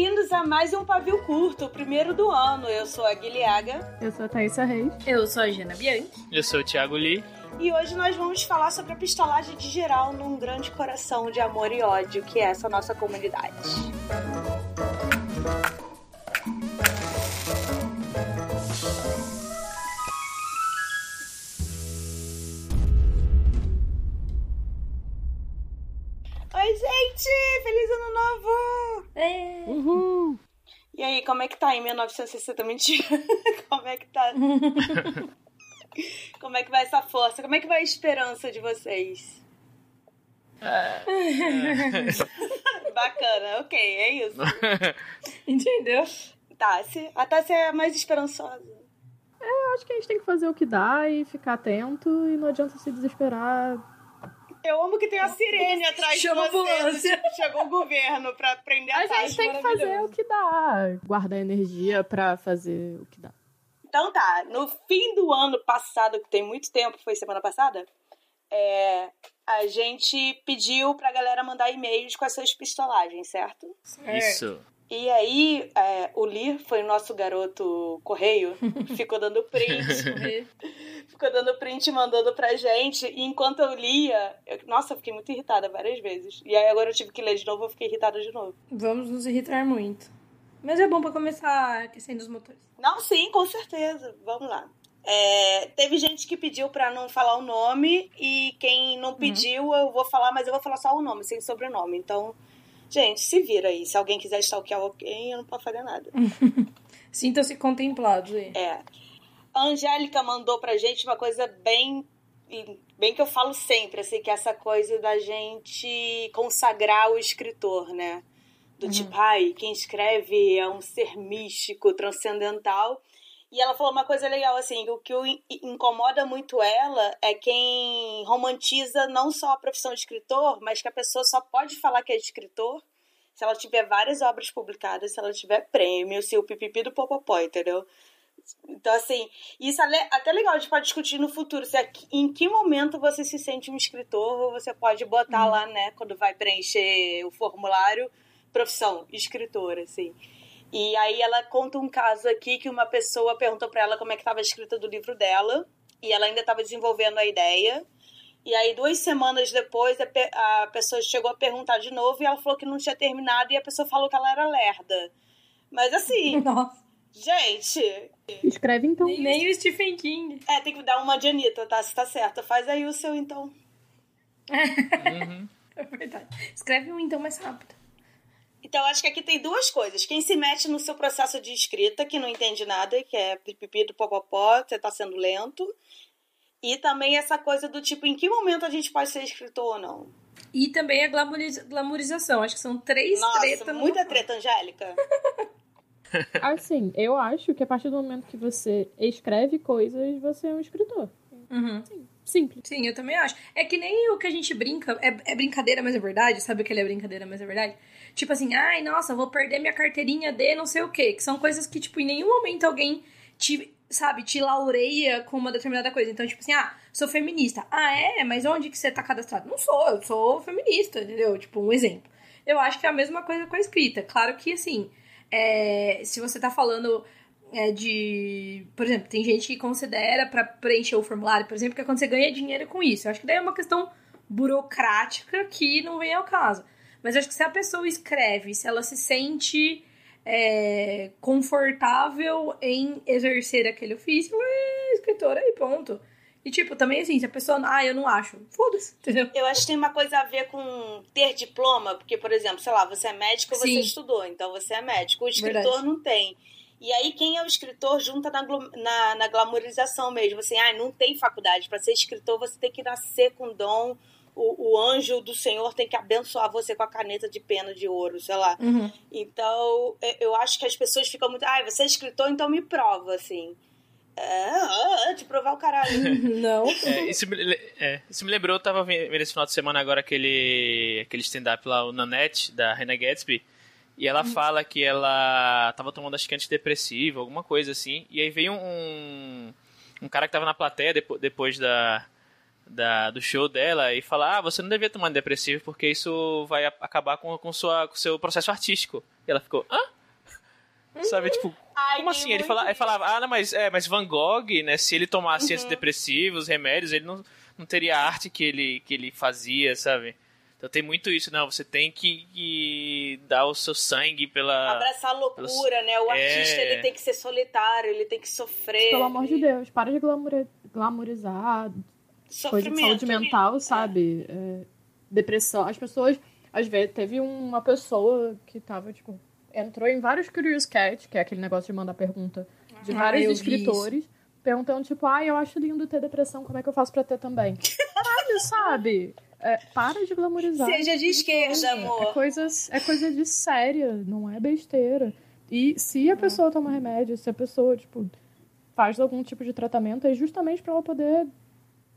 bem-vindos a mais um Pavio Curto, o primeiro do ano. Eu sou a Guilhaga. Eu sou a Thaisa Reis. Eu sou a Jana Bianchi. Eu sou o Thiago Lee. E hoje nós vamos falar sobre a pistolagem de geral num grande coração de amor e ódio, que é essa nossa comunidade. Oi, tá em 1960? Mentira! como é que tá? como é que vai essa força? Como é que vai a esperança de vocês? Bacana, ok, é isso. Entendeu? Tassi, a Tassi é a mais esperançosa. Eu acho que a gente tem que fazer o que dá e ficar atento e não adianta se desesperar. Eu amo que tem a sirene atrás Chama a de você. ambulância. Chegou o governo pra prender a, A gente tem que fazer o que dá. Guardar energia pra fazer o que dá. Então tá, no fim do ano passado, que tem muito tempo, foi semana passada, é, a gente pediu pra galera mandar e-mails com as suas pistolagens, certo? Isso. E aí, é, o Lee foi o nosso garoto correio, ficou dando print, ficou dando print e mandando pra gente. E enquanto eu lia, eu- nossa, eu fiquei muito irritada várias vezes. E aí agora eu tive que ler de novo, eu fiquei irritada de novo. Vamos nos irritar muito. Mas é bom pra começar aquecendo os motores. Não, sim, com certeza. Vamos lá. É, teve gente que pediu pra não falar o nome e quem não pediu eu vou falar, mas eu vou falar só o nome, sem sobrenome. Então, gente, se vira aí. Se alguém quiser stalkear alguém, eu não posso fazer nada. Sintam-se contemplados aí. É. A Angélica mandou pra gente uma coisa bem. Bem que eu falo sempre, assim, que é essa coisa da gente consagrar o escritor, né? Do tipo, ai, quem escreve é um ser místico, transcendental. E ela falou uma coisa legal, assim, o que incomoda muito ela é quem romantiza não só a profissão de escritor, mas que a pessoa só pode falar que é escritor se ela tiver várias obras publicadas, se ela tiver prêmio, se o pipipi do popopó, entendeu? Então, assim, isso é até legal, a gente pode discutir no futuro. Se é- em que momento você se sente um escritor, ou você pode botar lá, né, quando vai preencher o formulário, profissão, escritor, assim. E aí ela conta um caso aqui que uma pessoa perguntou pra ela como é que estava a escrita do livro dela, e ela ainda estava desenvolvendo a ideia. E aí, duas semanas depois, a, pe- a pessoa chegou a perguntar de novo e ela falou que não tinha terminado e a pessoa falou que ela era lerda. Mas assim, Nossa. gente, Escreve então. Nem o Stephen King. é, tem que dar uma de Anitta, tá? Se tá certo. Faz aí o seu então. Uhum. É verdade. Escreve um então mais rápido. Então, acho que aqui tem duas coisas. Quem se mete no seu processo de escrita, que não entende nada, que é pipipi do popopó, você tá sendo lento. E também essa coisa do tipo, em que momento a gente pode ser escritor ou não? E também a glamoriza- glamourização. Acho que são três Nossa, tretas. muita só. treta, Angélica. Assim, eu acho que a partir do momento que você escreve coisas, você é um escritor. Uhum. Simples. Sim, eu também acho. É que nem o que a gente brinca, é, é brincadeira, mas é verdade. Sabe o que ele é brincadeira, mas é verdade? Tipo assim, ai, nossa, vou perder minha carteirinha de não sei o quê. Que são coisas que, tipo, em nenhum momento alguém te, sabe, te laureia com uma determinada coisa. Então, tipo assim, ah, sou feminista. Ah, é? Mas onde que você tá cadastrado? Não sou, eu sou feminista, entendeu? Tipo, um exemplo. Eu acho que é a mesma coisa com a escrita. Claro que, assim, é, se você tá falando é, de. Por exemplo, tem gente que considera pra preencher o formulário, por exemplo, que é quando você ganha dinheiro com isso. Eu acho que daí é uma questão burocrática que não vem ao caso. Mas acho que se a pessoa escreve, se ela se sente é, confortável em exercer aquele ofício, é escritora e ponto. E, tipo, também assim, se a pessoa. Ah, eu não acho. Foda-se, entendeu? Eu acho que tem uma coisa a ver com ter diploma, porque, por exemplo, sei lá, você é médico, você Sim. estudou, então você é médico. O escritor Verdade. não tem. E aí, quem é o escritor junta na, na, na glamorização mesmo. Assim, ah, não tem faculdade. Para ser escritor, você tem que nascer com dom. O, o anjo do Senhor tem que abençoar você com a caneta de pena de ouro, sei lá. Uhum. Então, eu- eu acho que as pessoas ficam muito. Ah, você é escritor, então me prova, assim. É, ah, te provar o caralho. Não. É, isso, me, é, isso me lembrou, eu tava vendo esse final de semana agora aquele, aquele stand-up lá, o Nanette, da Hannah Gatsby. E ela fala que ela tava tomando acho que antidepressivo, alguma coisa assim. E aí veio um, um cara que tava na plateia depo- depois da, da, do show dela e falar: ah, você não devia tomar depressivo porque isso vai acabar com, com, sua, com seu processo artístico. E ela ficou: hã? Sabe, tipo, Ai, como assim? Ele, fala, ele falava, ah, não, mas, é, mas Van Gogh, né, se ele tomasse uhum. antidepressivos, remédios, ele não, não teria a arte que ele, que ele fazia, sabe? Então tem muito isso, não, você tem que, que dar o seu sangue pela... Abraçar a loucura, pelos... né? O é... artista, ele tem que ser solitário, ele tem que sofrer. Pelo amor de Deus, para de glamour... glamorizar coisa de saúde mental, é. sabe? É, depressão. As pessoas, às vezes, teve uma pessoa que tava, tipo, entrou em vários Curious Cat, que é aquele negócio de mandar pergunta de ah, vários escritores, perguntando, tipo, ah, eu acho lindo ter depressão, como é que eu faço pra ter também? Caralho, sabe? É, para de glamorizar. Seja de esquerda, amor. É coisa, é coisa de séria, não é besteira. E se a pessoa toma remédio, se a pessoa, tipo, faz algum tipo de tratamento, é justamente para ela poder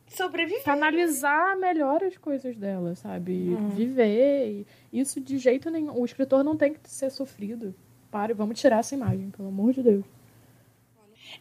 sobreviver. Canalizar melhor as coisas dela, sabe? Uhum. Viver. isso de jeito nenhum. O escritor não tem que ser sofrido. Pare, vamos tirar essa imagem, pelo amor de Deus.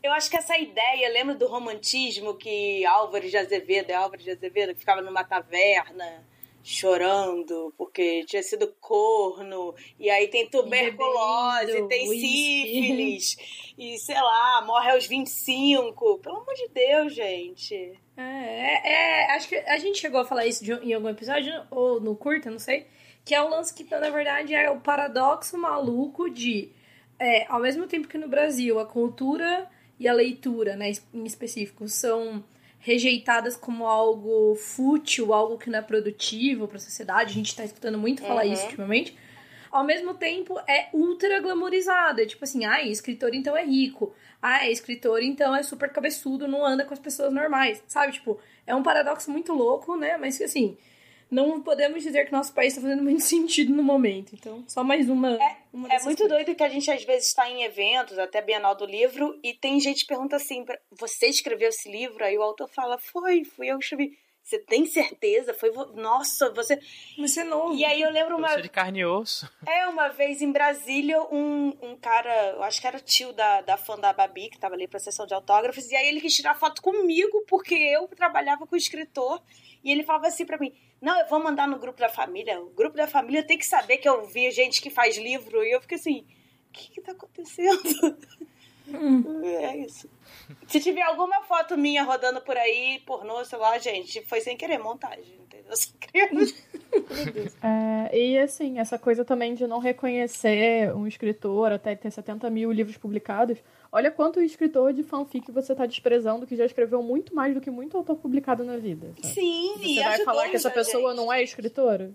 Eu acho que essa ideia, lembra do romantismo que Álvares de Azevedo, é Álvares de Azevedo, que ficava numa taverna chorando porque tinha sido corno, e aí tem tuberculose, e tem sífilis, e sei lá, morre aos 25. Pelo amor de Deus, gente. É, é, é, acho que a gente chegou a falar isso de, em algum episódio, ou no curta, não sei, que é um lance que, na verdade, é o paradoxo maluco de, é, ao mesmo tempo que no Brasil a cultura e a leitura, né, em específico, são rejeitadas como algo fútil, algo que não é produtivo para a sociedade. A gente está escutando muito falar uhum. isso ultimamente. Ao mesmo tempo, é ultra glamorizado. É tipo assim, ah, escritor então é rico. Ah, é escritor então é super cabeçudo, não anda com as pessoas normais. Sabe? Tipo, é um paradoxo muito louco, né? Mas que assim, não podemos dizer que nosso país está fazendo muito sentido no momento. Então, só mais uma. É, uma é muito coisas. doido que a gente às vezes está em eventos, até Bienal do Livro, e tem gente que pergunta assim: você escreveu esse livro? Aí o autor fala: foi, fui eu que escrevi. Você tem certeza? Foi. Vo... Nossa, você. Você é novo. E aí eu lembro uma. de carne e osso. É, uma vez em Brasília, um, um cara, eu acho que era tio da, da fã da Babi, que tava ali pra sessão de autógrafos, e aí ele quis tirar foto comigo, porque eu trabalhava com o escritor, e ele falava assim para mim não, eu vou mandar no grupo da família. O grupo da família tem que saber que eu vi gente que faz livro. E eu fiquei assim, o que que tá acontecendo? Hum. É isso. Se tiver alguma foto minha rodando por aí, pornô, sei lá, gente, foi sem querer montagem, entendeu? Sem querer. é, e assim, essa coisa também de não reconhecer um escritor até ter 70 mil livros publicados Olha quanto escritor de fanfic você tá desprezando que já escreveu muito mais do que muito autor publicado na vida. Sabe? Sim, Você vai falar que essa pessoa gente. não é escritora?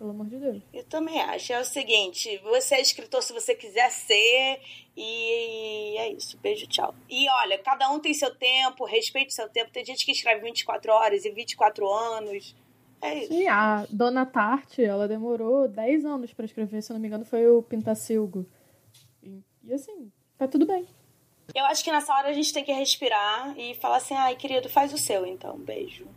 Pelo amor de Deus. Eu também acho. É o seguinte, você é escritor se você quiser ser e é isso. Beijo, tchau. E olha, cada um tem seu tempo, respeite seu tempo. Tem gente que escreve 24 horas e 24 anos. É isso. E a Dona Tarte, ela demorou 10 anos para escrever, se eu não me engano, foi o Pintacilgo. E, e assim, tá tudo bem. Eu acho que nessa hora a gente tem que respirar e falar assim, ai, querido, faz o seu, então, beijo.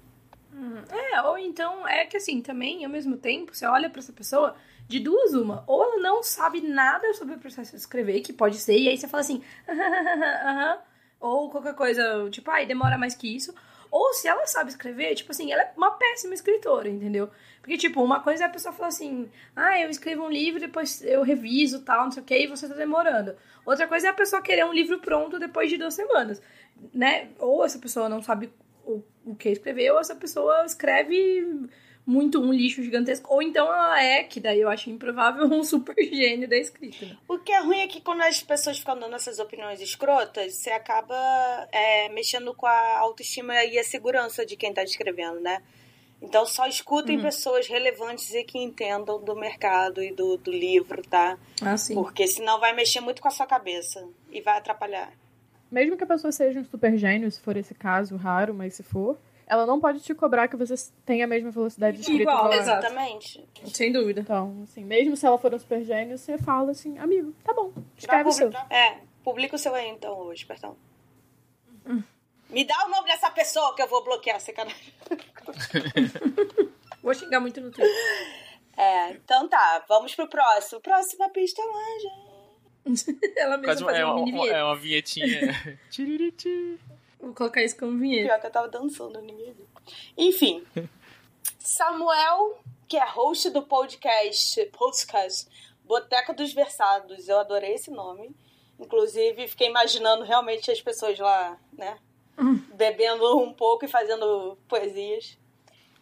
Hum, é, ou então, é que assim, também, ao mesmo tempo, você olha para essa pessoa, de duas uma, ou ela não sabe nada sobre o processo de escrever, que pode ser, e aí você fala assim, aham, ou qualquer coisa, tipo, ai, demora mais que isso, ou se ela sabe escrever, tipo assim, ela é uma péssima escritora, entendeu? Porque, tipo, uma coisa é a pessoa falar assim, ah, eu escrevo um livro, depois eu reviso tal, não sei o que, e você tá demorando. Outra coisa é a pessoa querer um livro pronto depois de duas semanas, né? Ou essa pessoa não sabe o, o que escrever, ou essa pessoa escreve muito um lixo gigantesco. Ou então ela é, que daí eu acho improvável, um super gênio da escrita. Né? O que é ruim é que quando as pessoas ficam dando essas opiniões escrotas, você acaba é, mexendo com a autoestima e a segurança de quem tá escrevendo, né? Então só escutem uhum. pessoas relevantes e que entendam do mercado e do, do livro, tá? Ah, sim. Porque senão vai mexer muito com a sua cabeça e vai atrapalhar. Mesmo que a pessoa seja um super gênio, se for esse caso, raro, mas se for, ela não pode te cobrar que você tenha a mesma velocidade de escrita. Igual, exatamente. Sem dúvida. Então, assim, mesmo se ela for um super gênio, você fala assim, amigo, tá bom, escreve o seu. É, publica o seu aí então hoje, perdão. Hum. Me dá o nome dessa pessoa que eu vou bloquear, sacanagem. vou xingar muito no Twitter. É, então tá, vamos pro próximo. Próxima pista lá, gente. Ela mesma Quase é, uma, uma, é uma vinhetinha. Vou colocar isso como vinheta. Pior que eu tava dançando, ninguém viu. Enfim. Samuel, que é host do podcast, podcast Boteca dos Versados. Eu adorei esse nome. Inclusive, fiquei imaginando realmente as pessoas lá, né? Hum. Bebendo um pouco e fazendo poesias.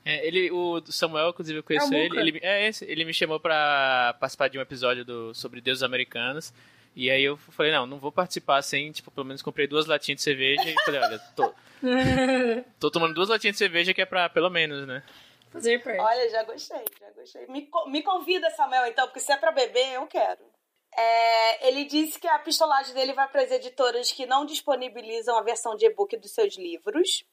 É, ele, o Samuel, inclusive, eu conheço é ele. Ele, é esse, ele me chamou para participar de um episódio do, sobre deuses americanos. E aí eu falei, não, não vou participar sem, tipo, pelo menos comprei duas latinhas de cerveja e falei, olha, tô, tô tomando duas latinhas de cerveja que é pra, pelo menos, né? Fazer parte. Olha, já gostei, já gostei. Me, me convida, Samuel, então, porque se é pra beber, eu quero. É, ele disse que a pistolagem dele vai para as editoras que não disponibilizam a versão de e-book dos seus livros.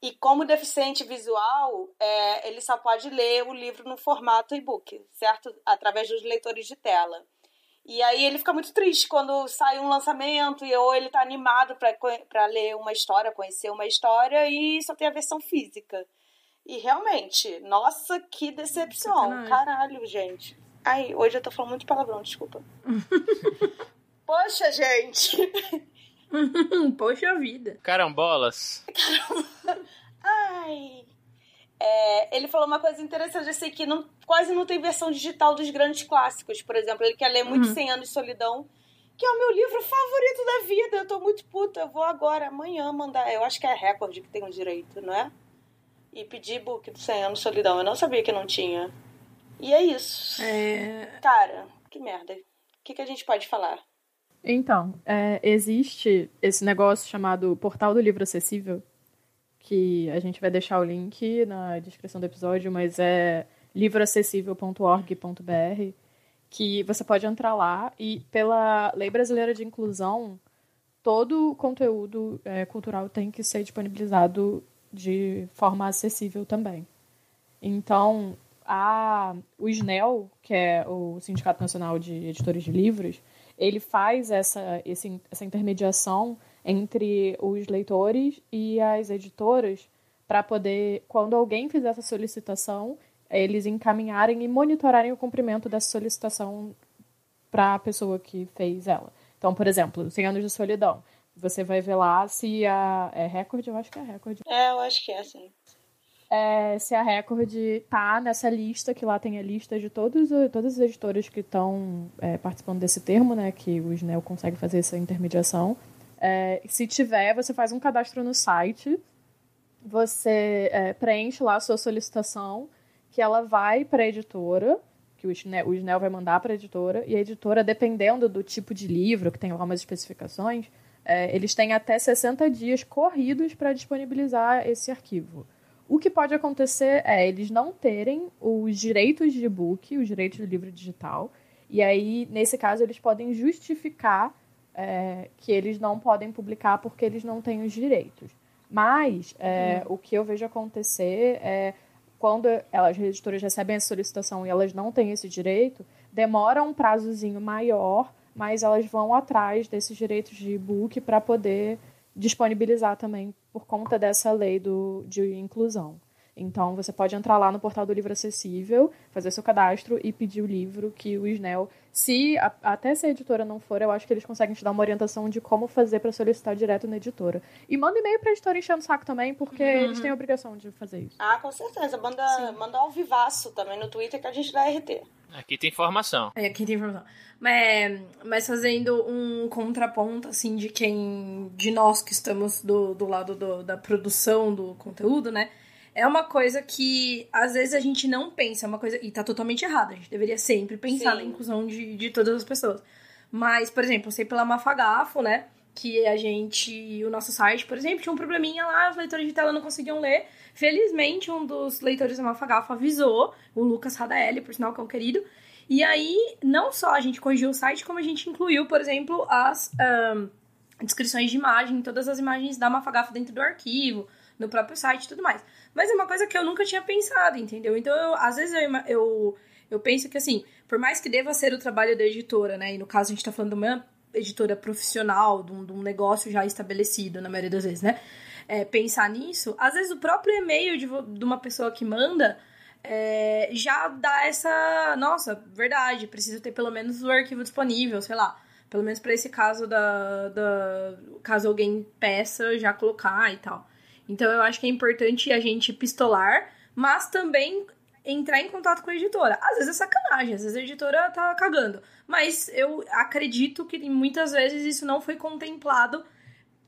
E como deficiente visual, é, ele só pode ler o livro no formato e-book, certo? Através dos leitores de tela. E aí ele fica muito triste quando sai um lançamento e ou ele tá animado para ler uma história, conhecer uma história e só tem a versão física. E realmente, nossa, que decepção. Sacanagem. Caralho, gente. Ai, hoje eu tô falando muito palavrão, desculpa. Poxa, gente. Poxa vida. Carambolas. Ai. É, ele falou uma coisa interessante, assim, que não, quase não tem versão digital dos grandes clássicos. Por exemplo, ele quer ler muito uhum. 100 Anos de Solidão, que é o meu livro favorito da vida. Eu tô muito puta, eu vou agora, amanhã, mandar. Eu acho que é a Record que tem o direito, não é? E pedir book do 100 Anos de Solidão. Eu não sabia que não tinha. E é isso. É... Cara, que merda. O que, que a gente pode falar? Então, é, existe esse negócio chamado Portal do Livro Acessível, que a gente vai deixar o link na descrição do episódio, mas é livroacessível.org.br, que você pode entrar lá e pela Lei Brasileira de Inclusão, todo o conteúdo é, cultural tem que ser disponibilizado de forma acessível também. Então, a, o SNEL, que é o Sindicato Nacional de Editores de Livros, ele faz essa, esse, essa intermediação entre os leitores e as editoras para poder, quando alguém fizer essa solicitação, eles encaminharem e monitorarem o cumprimento dessa solicitação para a pessoa que fez ela. Então, por exemplo, 100 anos de solidão. Você vai ver lá se a. É recorde? Eu acho que é recorde. É, eu acho que é, sim. É, se a Record tá nessa lista, que lá tem a lista de todos, todas as editoras que estão é, participando desse termo, né? Que o SNEL consegue fazer essa intermediação. É, se tiver, você faz um cadastro no site, você é, preenche lá a sua solicitação, que ela vai para a editora, que o SNEL, o SNEL vai mandar para a editora, e a editora, dependendo do tipo de livro, que tem lá umas especificações, é, eles têm até 60 dias corridos para disponibilizar esse arquivo. O que pode acontecer é eles não terem os direitos de e-book, os direitos do livro digital, e aí, nesse caso, eles podem justificar é, que eles não podem publicar porque eles não têm os direitos. Mas é, hum. o que eu vejo acontecer é quando elas, as editoras recebem a solicitação e elas não têm esse direito, demora um prazozinho maior, mas elas vão atrás desses direitos de e-book para poder disponibilizar também por conta dessa lei do, de inclusão. Então, você pode entrar lá no portal do livro acessível, fazer seu cadastro e pedir o livro que o SNEL, se a, até se a editora não for, eu acho que eles conseguem te dar uma orientação de como fazer para solicitar direto na editora. E manda e-mail para a editora enchendo o saco também, porque uhum. eles têm a obrigação de fazer isso. Ah, com certeza. Manda, manda ao vivaço também no Twitter que a gente dá RT. Aqui tem informação. É, aqui tem informação. Mas, mas fazendo um contraponto, assim, de quem. de nós que estamos do, do lado do, da produção do conteúdo, né? É uma coisa que às vezes a gente não pensa, é uma coisa. E tá totalmente errado. A gente deveria sempre pensar Sim. na inclusão de, de todas as pessoas. Mas, por exemplo, eu sei pela Mafagafo, né? Que a gente. O nosso site, por exemplo, tinha um probleminha lá, os leitores de tela não conseguiam ler. Felizmente, um dos leitores da Mafagafo avisou, o Lucas Radaeli, por sinal que é um querido. E aí, não só a gente corrigiu o site, como a gente incluiu, por exemplo, as um, descrições de imagem, todas as imagens da Mafagafo dentro do arquivo, no próprio site e tudo mais. Mas é uma coisa que eu nunca tinha pensado, entendeu? Então, eu, às vezes eu, eu, eu penso que, assim, por mais que deva ser o trabalho da editora, né? E no caso a gente tá falando de uma editora profissional, de um, de um negócio já estabelecido, na maioria das vezes, né? É, pensar nisso, às vezes o próprio e-mail de, de uma pessoa que manda é, já dá essa. Nossa, verdade, preciso ter pelo menos o arquivo disponível, sei lá. Pelo menos para esse caso da, da. Caso alguém peça, já colocar e tal. Então eu acho que é importante a gente pistolar, mas também entrar em contato com a editora. Às vezes é sacanagem, às vezes a editora tá cagando. Mas eu acredito que muitas vezes isso não foi contemplado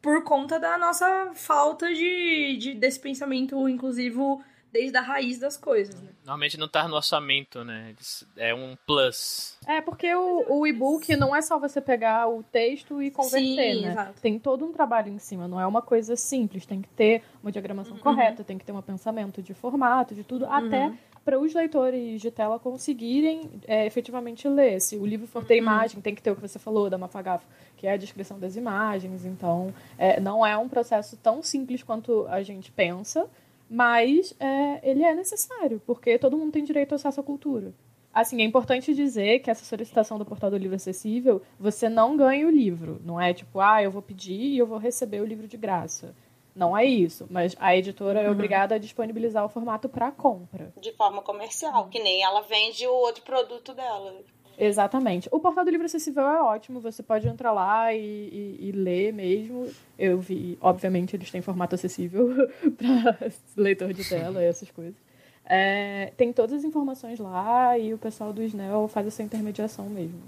por conta da nossa falta de, de desse pensamento inclusivo desde a raiz das coisas, né? Normalmente não tá no orçamento, né? É um plus. É, porque o, o e-book não é só você pegar o texto e converter, Sim, né? Exato. Tem todo um trabalho em cima, não é uma coisa simples. Tem que ter uma diagramação uhum. correta, tem que ter um pensamento de formato, de tudo, uhum. até para os leitores de tela conseguirem é, efetivamente ler. Se o livro for ter uhum. imagem, tem que ter o que você falou da Mafagafo, que é a descrição das imagens. Então, é, não é um processo tão simples quanto a gente pensa, mas é, ele é necessário, porque todo mundo tem direito ao acesso à cultura. Assim, é importante dizer que essa solicitação do portal do livro acessível, você não ganha o livro. Não é tipo, ah, eu vou pedir e eu vou receber o livro de graça. Não é isso, mas a editora é uhum. é obrigada a disponibilizar o formato para compra. De forma comercial, que nem ela vende o outro produto dela. Exatamente. O portal do livro acessível é ótimo, você pode entrar lá e, e, e ler mesmo. Eu vi, obviamente, eles têm formato acessível para leitor de tela e essas coisas. É, tem todas as informações lá e o pessoal do Snell faz essa intermediação mesmo.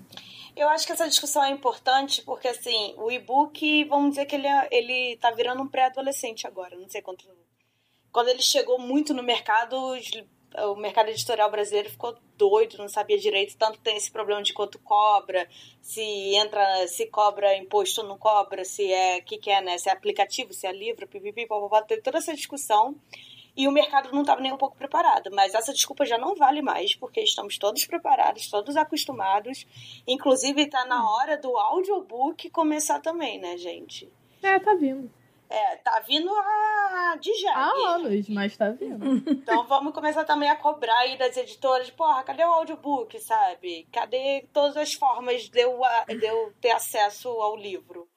Eu acho que essa discussão é importante porque, assim, o e-book, vamos dizer que ele, é, ele tá virando um pré-adolescente agora, não sei quanto. Quando ele chegou muito no mercado, o mercado editorial brasileiro ficou doido, não sabia direito, tanto tem esse problema de quanto cobra, se entra, se cobra imposto não cobra, se é, que, que é, né? Se é aplicativo, se é livro, pipipi, teve toda essa discussão e o mercado não estava nem um pouco preparado. Mas essa desculpa já não vale mais, porque estamos todos preparados, todos acostumados. Inclusive, está na hora do audiobook começar também, né, gente? É, tá vindo. É, tá vindo a... de já. Há anos, mas tá vindo. Então vamos começar também a cobrar aí das editoras. Porra, cadê o audiobook, sabe? Cadê todas as formas de eu, de eu ter acesso ao livro?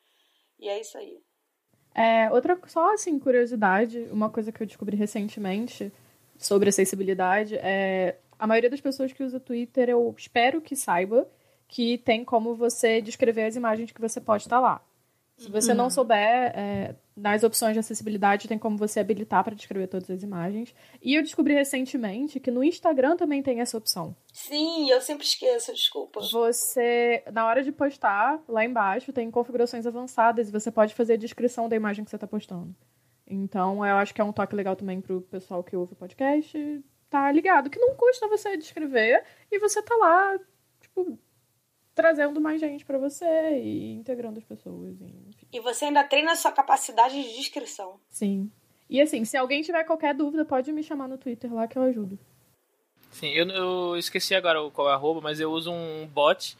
E é isso aí. É, outra, só assim, curiosidade, uma coisa que eu descobri recentemente sobre acessibilidade é a maioria das pessoas que usa Twitter, eu espero que saiba que tem como você descrever as imagens que você pode estar lá. Se você uhum. não souber, é, nas opções de acessibilidade tem como você habilitar para descrever todas as imagens. E eu descobri recentemente que no Instagram também tem essa opção. Sim, eu sempre esqueço, desculpa. Você, na hora de postar, lá embaixo tem configurações avançadas e você pode fazer a descrição da imagem que você está postando. Então, eu acho que é um toque legal também pro pessoal que ouve o podcast tá ligado, que não custa você descrever e você tá lá, tipo, trazendo mais gente para você e integrando as pessoas. Enfim. E você ainda treina a sua capacidade de descrição. Sim. E assim, se alguém tiver qualquer dúvida, pode me chamar no Twitter lá que eu ajudo. Sim, eu, eu esqueci agora qual é a arroba, mas eu uso um bot.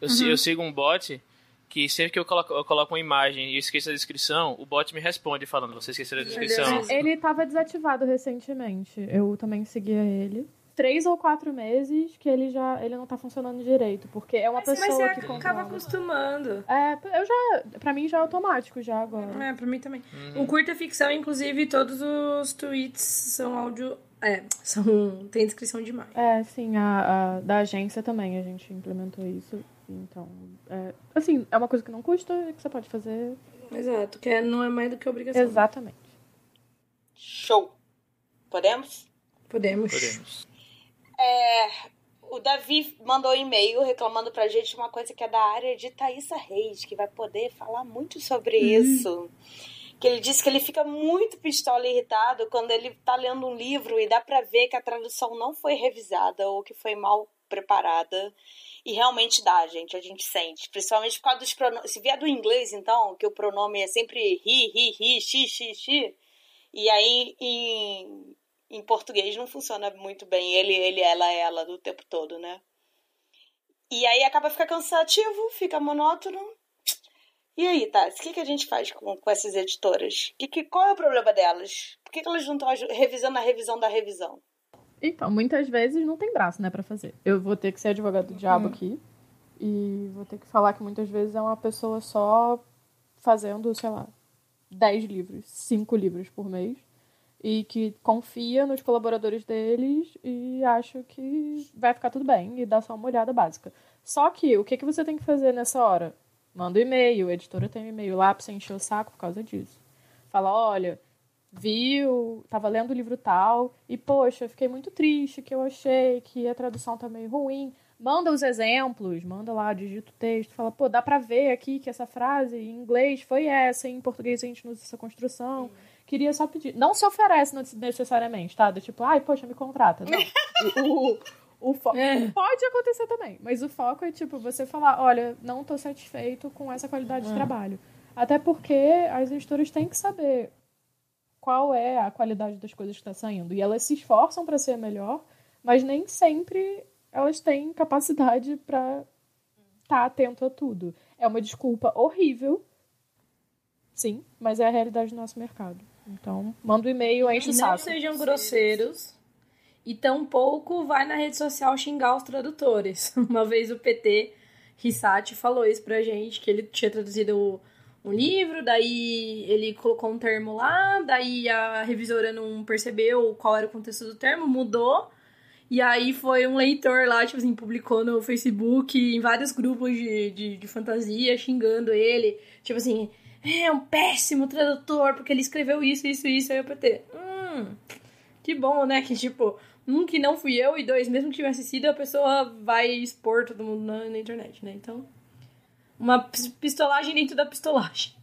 Eu, uhum. eu sigo um bot que sempre que eu coloco, eu coloco uma imagem e esqueço a descrição, o bot me responde falando, você esqueceu a descrição. Ele estava desativado recentemente. Eu também seguia ele três ou quatro meses que ele já ele não tá funcionando direito, porque é uma mas, pessoa mas você que acaba acostumando. É, eu já, para mim já é automático já agora. É, para mim também. Uhum. O curta ficção, inclusive, todos os tweets são áudio é, são tem descrição de imagem. É, sim, a, a, da agência também a gente implementou isso. Então, é, assim, é uma coisa que não custa e que você pode fazer. Exato, que é, não é mais do que obrigação. Exatamente. Show. Podemos? Podemos. Podemos. É, o Davi mandou um e-mail reclamando pra gente uma coisa que é da área de Thaisa Reis, que vai poder falar muito sobre uhum. isso. Que ele disse que ele fica muito pistola e irritado quando ele tá lendo um livro e dá pra ver que a tradução não foi revisada ou que foi mal preparada. E realmente dá, gente, a gente sente. Principalmente por causa dos pronomes. Se vier do inglês, então, que o pronome é sempre he, he, he, she, she, she. E aí, em em português não funciona muito bem ele, ele, ela, ela do tempo todo, né? E aí acaba ficar cansativo, fica monótono. E aí, tá? O que, que a gente faz com, com essas editoras? Que, que, qual é o problema delas? Por que, que elas não estão revisando a revisão da revisão? Então, muitas vezes não tem braço, né, para fazer. Eu vou ter que ser advogado do diabo hum. aqui. E vou ter que falar que muitas vezes é uma pessoa só fazendo, sei lá, 10 livros, 5 livros por mês e que confia nos colaboradores deles e acha que vai ficar tudo bem e dá só uma olhada básica. Só que o que, que você tem que fazer nessa hora? Manda um e-mail, a editora tem um e-mail lá pra você encher o saco por causa disso. Fala, olha, viu, tava lendo o livro tal, e poxa, fiquei muito triste que eu achei que a tradução tá meio ruim. Manda os exemplos, manda lá, digita o texto, fala, pô, dá pra ver aqui que essa frase em inglês foi essa, em português a gente não usa essa construção. Queria só pedir. Não se oferece necessariamente, tá? Do tipo, ai, poxa, me contrata. Não. o, o, o é. Pode acontecer também, mas o foco é, tipo, você falar, olha, não tô satisfeito com essa qualidade é. de trabalho. Até porque as editoras têm que saber qual é a qualidade das coisas que está saindo. E elas se esforçam para ser melhor, mas nem sempre elas têm capacidade para estar tá atento a tudo. É uma desculpa horrível, sim, mas é a realidade do nosso mercado. Então, manda um e-mail, enche o saco. Não sejam grosseiros. E tampouco vai na rede social xingar os tradutores. Uma vez o PT Risati falou isso pra gente, que ele tinha traduzido um livro, daí ele colocou um termo lá, daí a revisora não percebeu qual era o contexto do termo, mudou. E aí foi um leitor lá, tipo assim, publicou no Facebook, em vários grupos de, de, de fantasia, xingando ele. Tipo assim, é um péssimo tradutor, porque ele escreveu isso, isso, isso. Aí eu PT, hum, que bom, né? Que tipo, um, que não fui eu, e dois, mesmo que tivesse sido, a pessoa vai expor todo mundo na, na internet, né? Então, uma pistolagem dentro da pistolagem.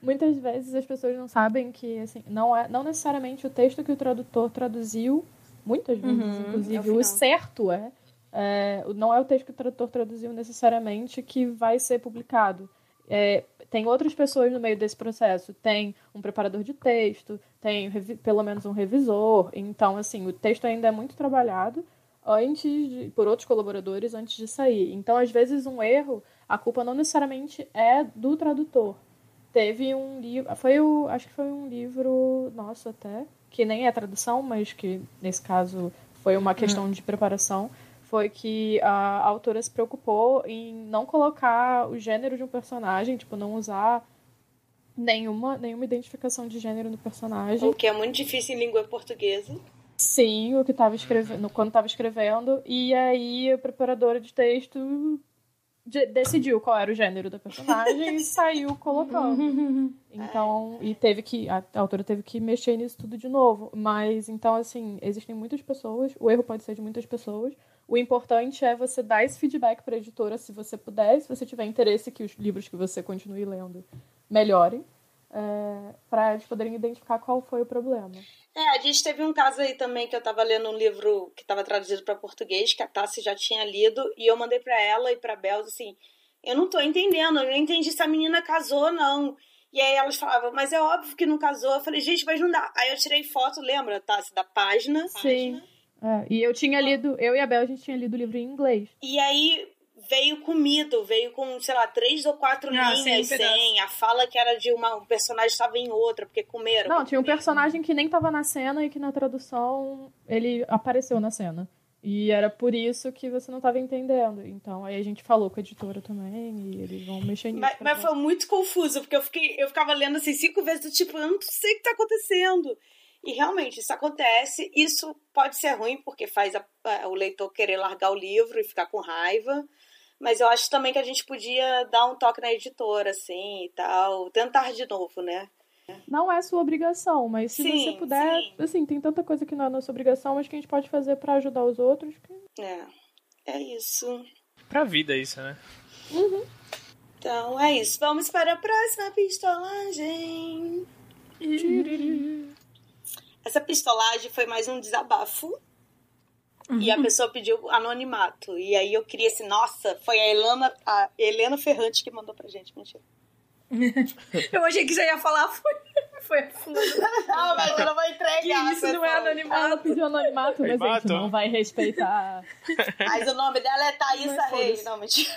Muitas vezes as pessoas não sabem que, assim, não é não necessariamente o texto que o tradutor traduziu, muitas vezes, uhum, inclusive, é o, o, certo é, é, não é o texto que o tradutor traduziu necessariamente que vai ser publicado. É, tem outras pessoas no meio desse processo. Tem um preparador de texto, tem pelo menos um revisor. Então, assim, o texto ainda é muito trabalhado antes de, por outros colaboradores antes de sair. Então, às vezes, um erro a culpa não necessariamente é do tradutor. Teve um livro, foi o, acho que foi um livro nosso até, que nem é tradução, mas que nesse caso foi uma questão uhum. de preparação, foi que a autora se preocupou em não colocar o gênero de um personagem, tipo, não usar nenhuma, nenhuma identificação de gênero no personagem. O que é muito difícil em língua portuguesa. Sim, o que estava escrevendo, quando estava escrevendo, e aí a preparadora de texto decidiu qual era o gênero da personagem e saiu colocando. Então, e teve que. A, a autora teve que mexer nisso tudo de novo. Mas, então, assim, existem muitas pessoas, o erro pode ser de muitas pessoas. O importante é você dar esse feedback para a editora se você puder, se você tiver interesse que os livros que você continue lendo melhorem é, para eles poderem identificar qual foi o problema. É, a gente teve um caso aí também que eu estava lendo um livro que estava traduzido para português, que a Tassi já tinha lido, e eu mandei para ela e para Bel assim: eu não estou entendendo, eu não entendi se a menina casou, não. E aí elas falavam, mas é óbvio que não casou. Eu falei, gente, mas não dá. Aí eu tirei foto, lembra, Tassi, da página. Sim. Página. É, e eu tinha lido, eu e a Bel, a gente tinha lido o livro em inglês. E aí veio comido, veio com, sei lá, três ou quatro ah, linhas sem. A fala que era de uma, um personagem estava em outra, porque comeram. Não, tinha um personagem que nem estava na cena e que na tradução ele apareceu na cena. E era por isso que você não estava entendendo. Então aí a gente falou com a editora também e eles vão mexer nisso. Mas, mas foi muito confuso, porque eu, fiquei, eu ficava lendo assim cinco vezes do tipo, eu não sei o que está acontecendo. E realmente isso acontece. Isso pode ser ruim, porque faz a, a, o leitor querer largar o livro e ficar com raiva. Mas eu acho também que a gente podia dar um toque na editora, assim, e tal. Tentar de novo, né? Não é sua obrigação, mas se sim, você puder, sim. assim, tem tanta coisa que não é nossa obrigação, mas que a gente pode fazer para ajudar os outros. Que... É, é isso. Pra vida isso, né? Uhum. Então é isso. Vamos para a próxima pistolagem. Essa pistolagem foi mais um desabafo Uhum. E a uhum. pessoa pediu anonimato. E aí eu queria assim, nossa, foi a Helena, a Helena Ferrante que mandou pra gente, mentira. eu achei que já ia falar, foi, foi a Não, mas eu não vou entregar. Que isso não é anonimato. Ela pediu anonimato, mas a gente não vai respeitar. Mas o nome dela é Thaisa Reis. Não, mentira.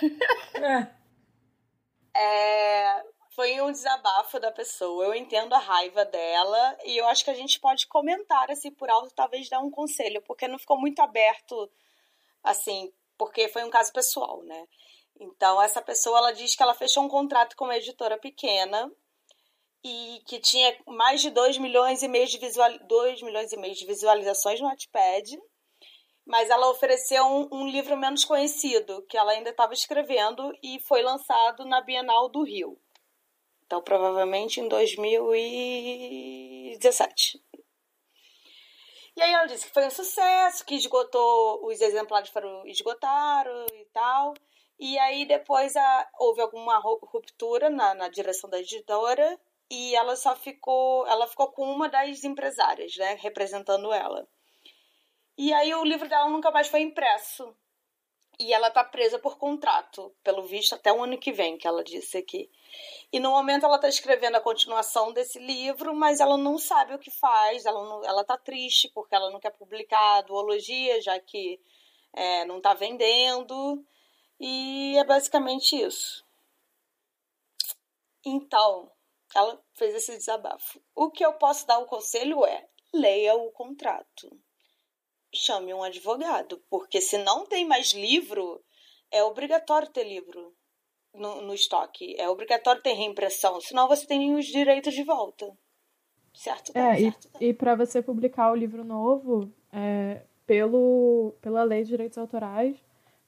É. é foi um desabafo da pessoa. Eu entendo a raiva dela e eu acho que a gente pode comentar assim por alto, talvez dar um conselho, porque não ficou muito aberto assim, porque foi um caso pessoal, né? Então essa pessoa ela diz que ela fechou um contrato com uma editora pequena e que tinha mais de 2 milhões e meio de visual... 2 milhões e meio de visualizações no Wattpad mas ela ofereceu um, um livro menos conhecido, que ela ainda estava escrevendo e foi lançado na Bienal do Rio. Então, provavelmente em 2017. E aí ela disse que foi um sucesso, que esgotou, os exemplares foram esgotaram e tal. E aí depois a, houve alguma ruptura na, na direção da editora e ela só ficou, ela ficou com uma das empresárias, né, representando ela. E aí o livro dela nunca mais foi impresso. E ela tá presa por contrato, pelo visto, até o ano que vem, que ela disse aqui. E no momento ela tá escrevendo a continuação desse livro, mas ela não sabe o que faz, ela, não, ela tá triste porque ela não quer publicar a duologia, já que é, não tá vendendo. E é basicamente isso. Então, ela fez esse desabafo. O que eu posso dar o conselho é: leia o contrato. Chame um advogado, porque se não tem mais livro, é obrigatório ter livro no, no estoque. É obrigatório ter reimpressão, senão você tem os direitos de volta. Certo? É, certo, e, e para você publicar o livro novo, é, pelo, pela lei de direitos autorais,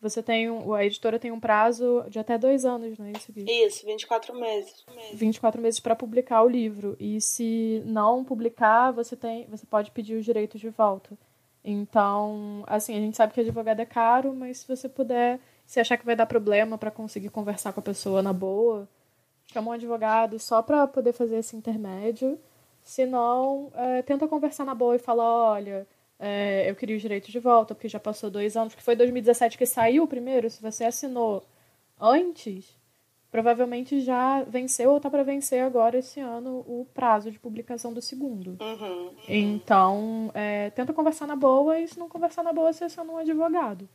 você tem um, a editora tem um prazo de até dois anos, não é isso, Gui? Isso, 24 meses. 24 meses para publicar o livro. E se não publicar, você tem, você pode pedir os direitos de volta. Então, assim, a gente sabe que advogado é caro, mas se você puder, se achar que vai dar problema para conseguir conversar com a pessoa na boa, chama um advogado só para poder fazer esse intermédio. Se não, é, tenta conversar na boa e fala, olha, é, eu queria os direitos de volta, porque já passou dois anos, que foi 2017 que saiu o primeiro. Se você assinou antes, provavelmente já venceu ou está para vencer agora esse ano o prazo de publicação do segundo. Uhum, uhum. Então, é, tenta conversar na boa e se não conversar na boa, você aciona um advogado.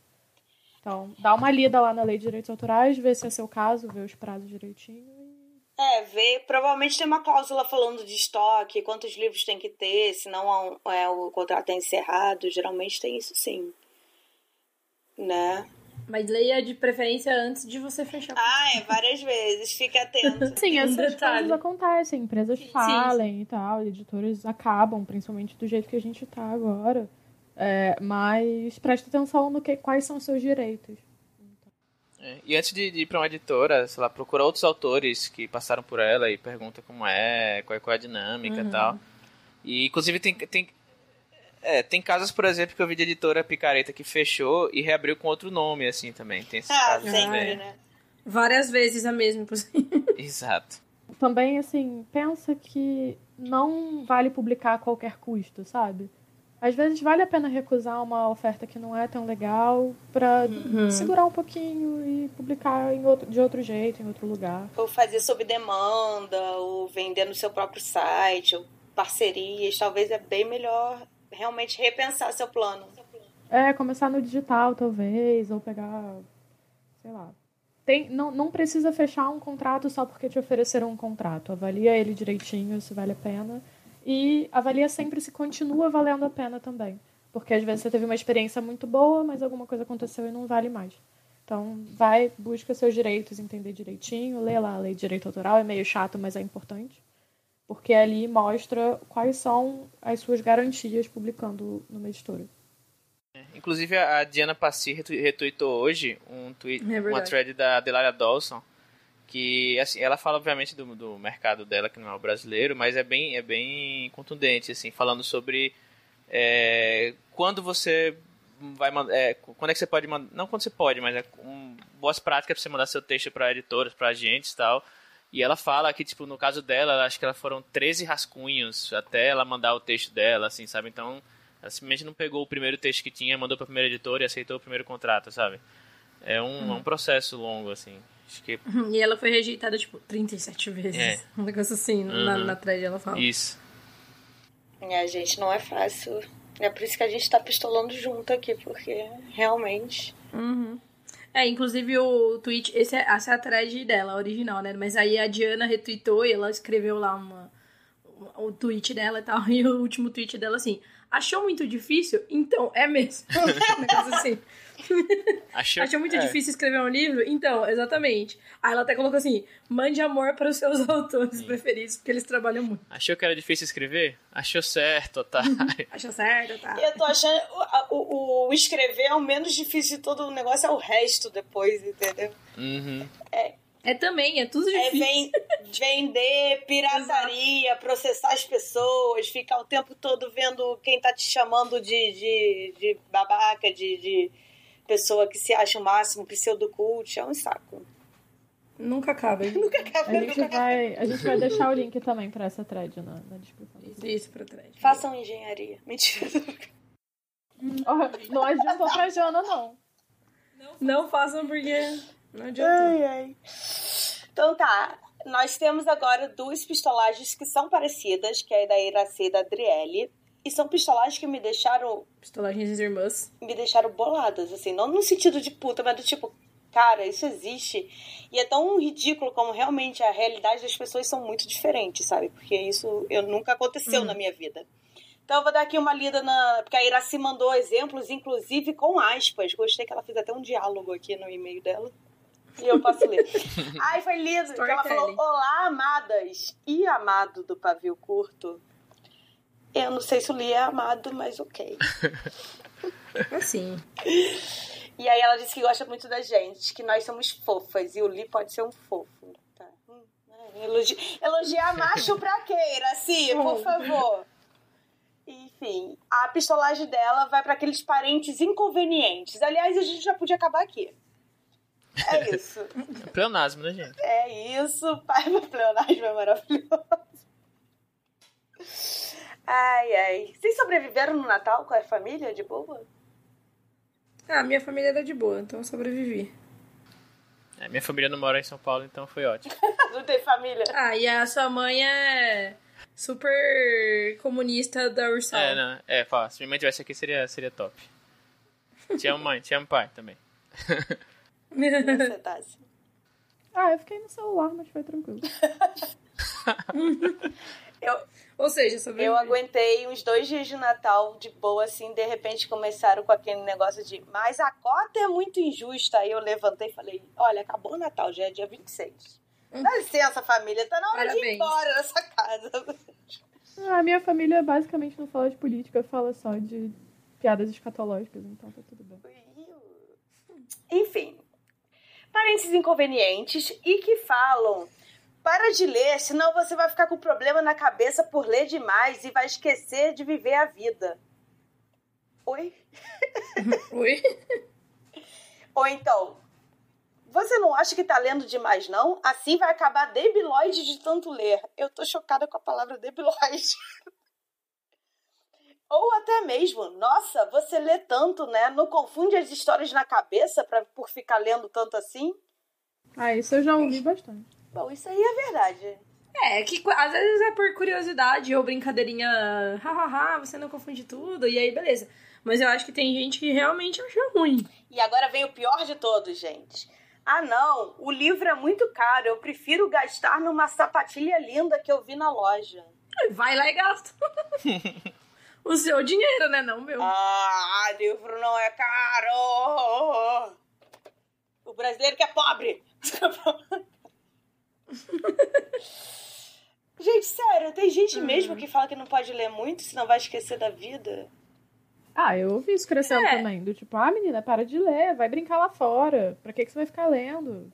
Então, dá uma lida lá na lei de direitos autorais, vê se é seu caso, vê os prazos direitinho é, vê, provavelmente tem uma cláusula falando de estoque, quantos livros tem que ter, senão é, o contrato é encerrado. Geralmente tem isso sim. Né? Mas leia de preferência antes de você fechar. Ah, é, várias vezes. Fique atento. Sim, essas coisas acontecem. Empresas falem sim, sim. e tal, editores acabam, principalmente do jeito que a gente tá agora. É, mas preste atenção no que, quais são os seus direitos. É, e antes de, de ir para uma editora, sei lá, procura outros autores que passaram por ela e pergunta como é, qual é, qual é a dinâmica uhum. e tal. E inclusive tem, tem, é, tem casos, por exemplo, que eu vi de editora Picareta que fechou e reabriu com outro nome, assim, também. Tem esses ah, casos sempre, também. né? Várias vezes a mesma, Exato. Também, assim, pensa que não vale publicar a qualquer custo, sabe? Às vezes vale a pena recusar uma oferta que não é tão legal para uhum. segurar um pouquinho e publicar em outro, de outro jeito, em outro lugar. Ou fazer sob demanda, ou vender no seu próprio site, ou parcerias. Talvez é bem melhor realmente repensar seu plano. É, começar no digital, talvez, ou pegar, sei lá. Tem, não, não precisa fechar um contrato só porque te ofereceram um contrato. Avalia ele direitinho, se vale a pena e avalia sempre se continua valendo a pena também. Porque às vezes você teve uma experiência muito boa, mas alguma coisa aconteceu e não vale mais. Então, vai, busca seus direitos, entender direitinho, lê lá a lei de direito autoral, é meio chato, mas é importante. Porque ali mostra quais são as suas garantias publicando numa editora. É, inclusive, a Diana Passi retweetou hoje um tweet, é uma thread da Delaria Dawson, que assim ela fala obviamente do, do mercado dela que não é o brasileiro mas é bem é bem contundente assim falando sobre é, quando você vai é, quando é que você pode mandar não quando você pode mas é um, boas práticas para você mandar seu texto para editoras para agentes tal e ela fala que tipo no caso dela acho que ela foram 13 rascunhos até ela mandar o texto dela assim sabe então ela simplesmente não pegou o primeiro texto que tinha mandou para a primeira editora e aceitou o primeiro contrato sabe é um, uhum. é um processo longo assim Acho que... E ela foi rejeitada, tipo, 37 vezes. É. Um negócio assim, uhum. na, na thread ela fala. Isso. É, gente, não é fácil. É por isso que a gente tá pistolando junto aqui, porque realmente. Uhum. É, inclusive o tweet, esse é, essa é a thread dela, a original, né? Mas aí a Diana retweetou e ela escreveu lá uma, o tweet dela e tal. E o último tweet dela assim: Achou muito difícil? Então, é mesmo. um assim. Achou, Achou muito é. difícil escrever um livro? Então, exatamente. Aí ela até colocou assim: mande amor para os seus autores Sim. preferidos, porque eles trabalham muito. Achou que era difícil escrever? Achou certo, tá? Achou certo, tá? Eu tô achando. O, o, o, escrever é o menos difícil de todo o negócio, é o resto depois, entendeu? Uhum. É. É também, é tudo é difícil. É vender pirataria, processar as pessoas, ficar o tempo todo vendo quem tá te chamando de, de, de babaca, de, de pessoa que se acha o máximo, pseudocult, é um saco. Nunca acaba. nunca acaba. A gente, vai, a gente vai deixar o link também pra essa thread na, na descrição. Isso, isso pra thread. Façam engenharia. Mentira. não adiantou pra Jana, não. Não, não façam porque não adiantou. Ai, ai. Então tá. Nós temos agora duas pistolagens que são parecidas, que é da Iracê e da Adriele. E são pistolagens que me deixaram. Pistolagens irmãs. Me deixaram boladas, assim. Não no sentido de puta, mas do tipo, cara, isso existe. E é tão ridículo como realmente a realidade das pessoas são muito diferentes, sabe? Porque isso eu, nunca aconteceu hum. na minha vida. Então eu vou dar aqui uma lida na. Porque a Iraci mandou exemplos, inclusive com aspas. Gostei que ela fez até um diálogo aqui no e-mail dela. E eu posso ler. Ai, foi lindo. Que ela falou: Olá, amadas e amado do pavio curto. Eu não sei se o Lee é amado, mas ok. Assim. E aí ela disse que gosta muito da gente, que nós somos fofas. E o Lee pode ser um fofo. Tá. Hum, né? Elogi... Elogiar macho pra quê, Iraci? Por favor. Enfim, a pistolagem dela vai para aqueles parentes inconvenientes. Aliás, a gente já podia acabar aqui. É isso. Pleonasmo, né, gente? É isso. Pai, pleonasmo é maravilhoso. Ai, ai. Vocês sobreviveram no Natal com a família de boa? Ah, minha família era de boa, então eu sobrevivi. É, minha família não mora em São Paulo, então foi ótimo. não tem família. Ah, e a sua mãe é super comunista da Ursal. É, não, é, fala, se minha mãe tivesse aqui seria, seria top. Te amo mãe, te amo pai também. Você tá assim. Ah, eu fiquei no celular, mas foi tranquilo. eu, ou seja, sobrevivi. Eu aguentei uns dois dias de Natal de boa, assim, de repente começaram com aquele negócio de mas a cota é muito injusta. Aí eu levantei e falei, olha, acabou o Natal, já é dia 26. Hum. Dá licença, família, tá na hora Parabéns. de ir embora dessa casa. A minha família basicamente não fala de política, fala só de piadas escatológicas, então tá tudo bem. Enfim, parênteses inconvenientes e que falam para de ler, senão você vai ficar com problema na cabeça por ler demais e vai esquecer de viver a vida. Oi? Oi? Ou então, você não acha que tá lendo demais, não? Assim vai acabar debilóide de tanto ler. Eu tô chocada com a palavra debilóide. Ou até mesmo, nossa, você lê tanto, né? Não confunde as histórias na cabeça pra, por ficar lendo tanto assim? Ah, isso eu já ouvi bastante. Bom, isso aí é verdade. É, que às vezes é por curiosidade ou brincadeirinha, hahaha, você não confunde tudo, e aí beleza. Mas eu acho que tem gente que realmente acha ruim. E agora vem o pior de todos, gente. Ah, não, o livro é muito caro, eu prefiro gastar numa sapatilha linda que eu vi na loja. Vai lá e gasta. o seu dinheiro, né? Não meu. Ah, livro não é caro. O brasileiro que é pobre. gente, sério, tem gente mesmo que fala que não pode ler muito, senão vai esquecer da vida. Ah, eu ouvi isso crescendo é. também. Do tipo, ah, menina, para de ler, vai brincar lá fora. Pra que, que você vai ficar lendo?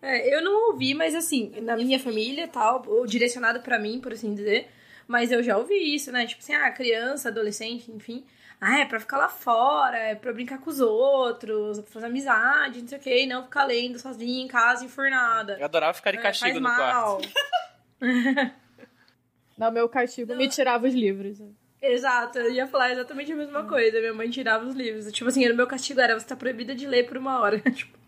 É, eu não ouvi, mas assim, na minha família tal, ou direcionado para mim, por assim dizer. Mas eu já ouvi isso, né? Tipo assim, ah, criança, adolescente, enfim. Ah, é pra ficar lá fora, é pra brincar com os outros, pra fazer amizade, não sei o quê, e não ficar lendo sozinha em casa, enfurnada. Eu adorava ficar de é, castigo é, no mal. quarto. não, meu castigo não. me tirava os livros. Exato, eu ia falar exatamente a mesma coisa. Minha mãe tirava os livros. Tipo assim, o meu castigo era você tá proibida de ler por uma hora. tipo,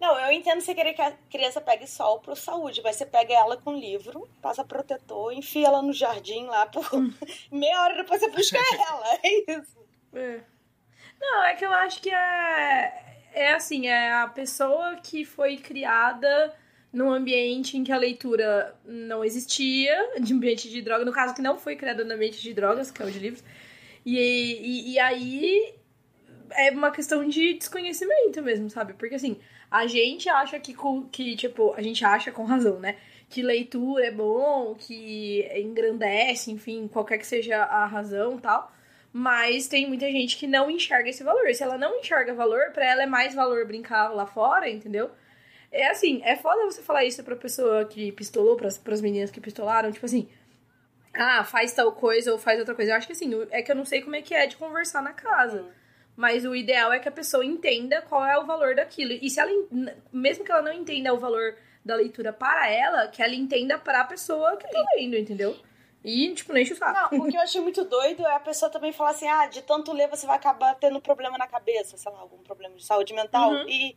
não, eu entendo você querer que a criança pegue sol pro saúde, mas você pega ela com livro, passa protetor, enfia ela no jardim lá por meia hora depois você busca ela. É isso. É. Não, é que eu acho que é. É assim, é a pessoa que foi criada num ambiente em que a leitura não existia, de ambiente de droga, no caso que não foi criado no ambiente de drogas, que é o de livros. E, e, e aí é uma questão de desconhecimento mesmo, sabe? Porque assim, a gente acha que, que, tipo, a gente acha com razão, né? Que leitura é bom, que engrandece, enfim, qualquer que seja a razão tal. Mas tem muita gente que não enxerga esse valor. Se ela não enxerga valor, para ela é mais valor brincar lá fora, entendeu? É assim, é foda você falar isso pra pessoa que pistolou, pras, pras meninas que pistolaram, tipo assim, ah, faz tal coisa ou faz outra coisa. Eu acho que assim, é que eu não sei como é que é de conversar na casa. Mas o ideal é que a pessoa entenda qual é o valor daquilo. E se ela, mesmo que ela não entenda o valor da leitura para ela, que ela entenda para a pessoa que tá lendo, entendeu? E, tipo, não enche o saco. Não, o que eu achei muito doido é a pessoa também falar assim: ah, de tanto ler você vai acabar tendo problema na cabeça, sei lá, algum problema de saúde mental. Uhum. E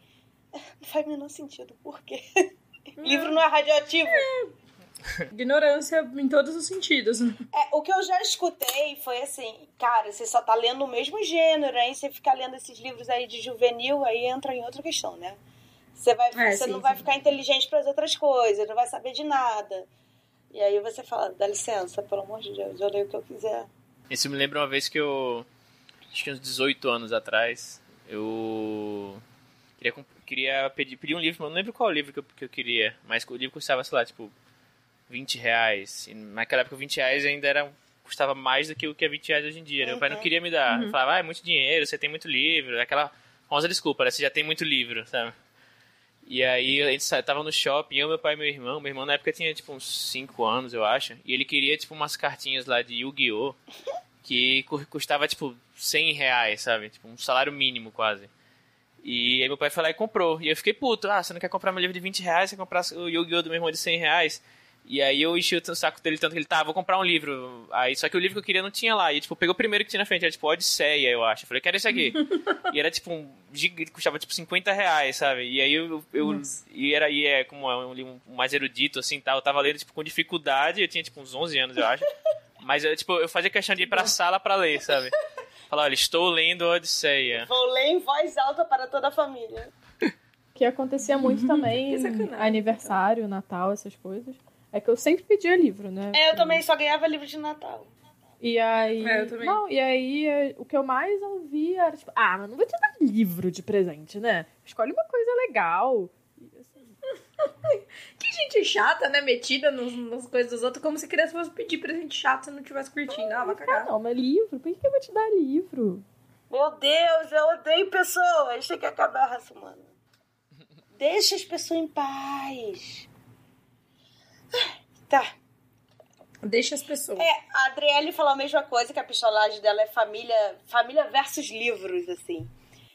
não faz o menor sentido. Por quê? Uhum. Livro não é radioativo. É. Ignorância em todos os sentidos. É, o que eu já escutei foi assim, cara, você só tá lendo o mesmo gênero, aí você fica lendo esses livros aí de juvenil, aí entra em outra questão, né? Você, vai, é, você sim, não sim. vai ficar inteligente para as outras coisas, não vai saber de nada. E aí você fala, dá licença, pelo amor de Deus, eu leio o que eu quiser. Isso me lembra uma vez que eu, acho que uns 18 anos atrás, eu queria, queria pedir, pedir um livro, não lembro qual livro que eu, que eu queria, mas o livro custava, sei lá, tipo, 20 reais. E naquela época, 20 reais ainda era, custava mais do que o que é 20 reais hoje em dia. Uhum. Meu pai não uhum. queria me dar. Uhum. Falava, ah, é muito dinheiro, você tem muito livro. Aquela famosa desculpa, né? Você já tem muito livro, sabe? E aí a gente tava no shopping, eu, meu pai e meu irmão. Meu irmão na época tinha tipo uns 5 anos, eu acho. E ele queria tipo umas cartinhas lá de Yu-Gi-Oh! Que custava tipo 100 reais, sabe? Tipo um salário mínimo quase. E aí meu pai foi lá e comprou. E eu fiquei puto. Ah, você não quer comprar meu livro de 20 reais? Você comprar o Yu-Gi-Oh! do meu irmão de 100 reais? E aí eu enchi o saco dele tanto que ele, tá, vou comprar um livro. Aí, só que o livro que eu queria não tinha lá. E, tipo, pegou o primeiro que tinha na frente, era tipo Odisseia, eu acho. Eu falei, quero esse aqui. e era tipo um. custava tipo 50 reais, sabe? E aí eu. eu e era e é como um livro mais erudito, assim tal. Eu tava lendo, tipo, com dificuldade. Eu tinha, tipo, uns 11 anos, eu acho. Mas, eu, tipo, eu fazia questão de ir pra sala pra ler, sabe? Falar, olha, estou lendo Odisseia. Vou ler em voz alta para toda a família. Que acontecia muito também, aniversário, Natal, essas coisas é que eu sempre pedia livro, né? É, eu também só ganhava livro de Natal. E aí. É, eu também. Não, e aí é, o que eu mais ouvia era tipo, ah, mas não vou te dar livro de presente, né? Escolhe uma coisa legal. Assim... que gente chata, né? Metida nos, nas coisas dos outros, como se criança fosse pedir presente chato se não tivesse curtindo. Ah, vai cagar. Não, mas livro? Por que eu vou te dar livro? Meu Deus, eu odeio pessoas. Tem que acabar a raça humana. Deixa as pessoas em paz. Tá. Deixa as pessoas. É, a Adriele falou a mesma coisa, que a pistolagem dela é família, família versus livros, assim.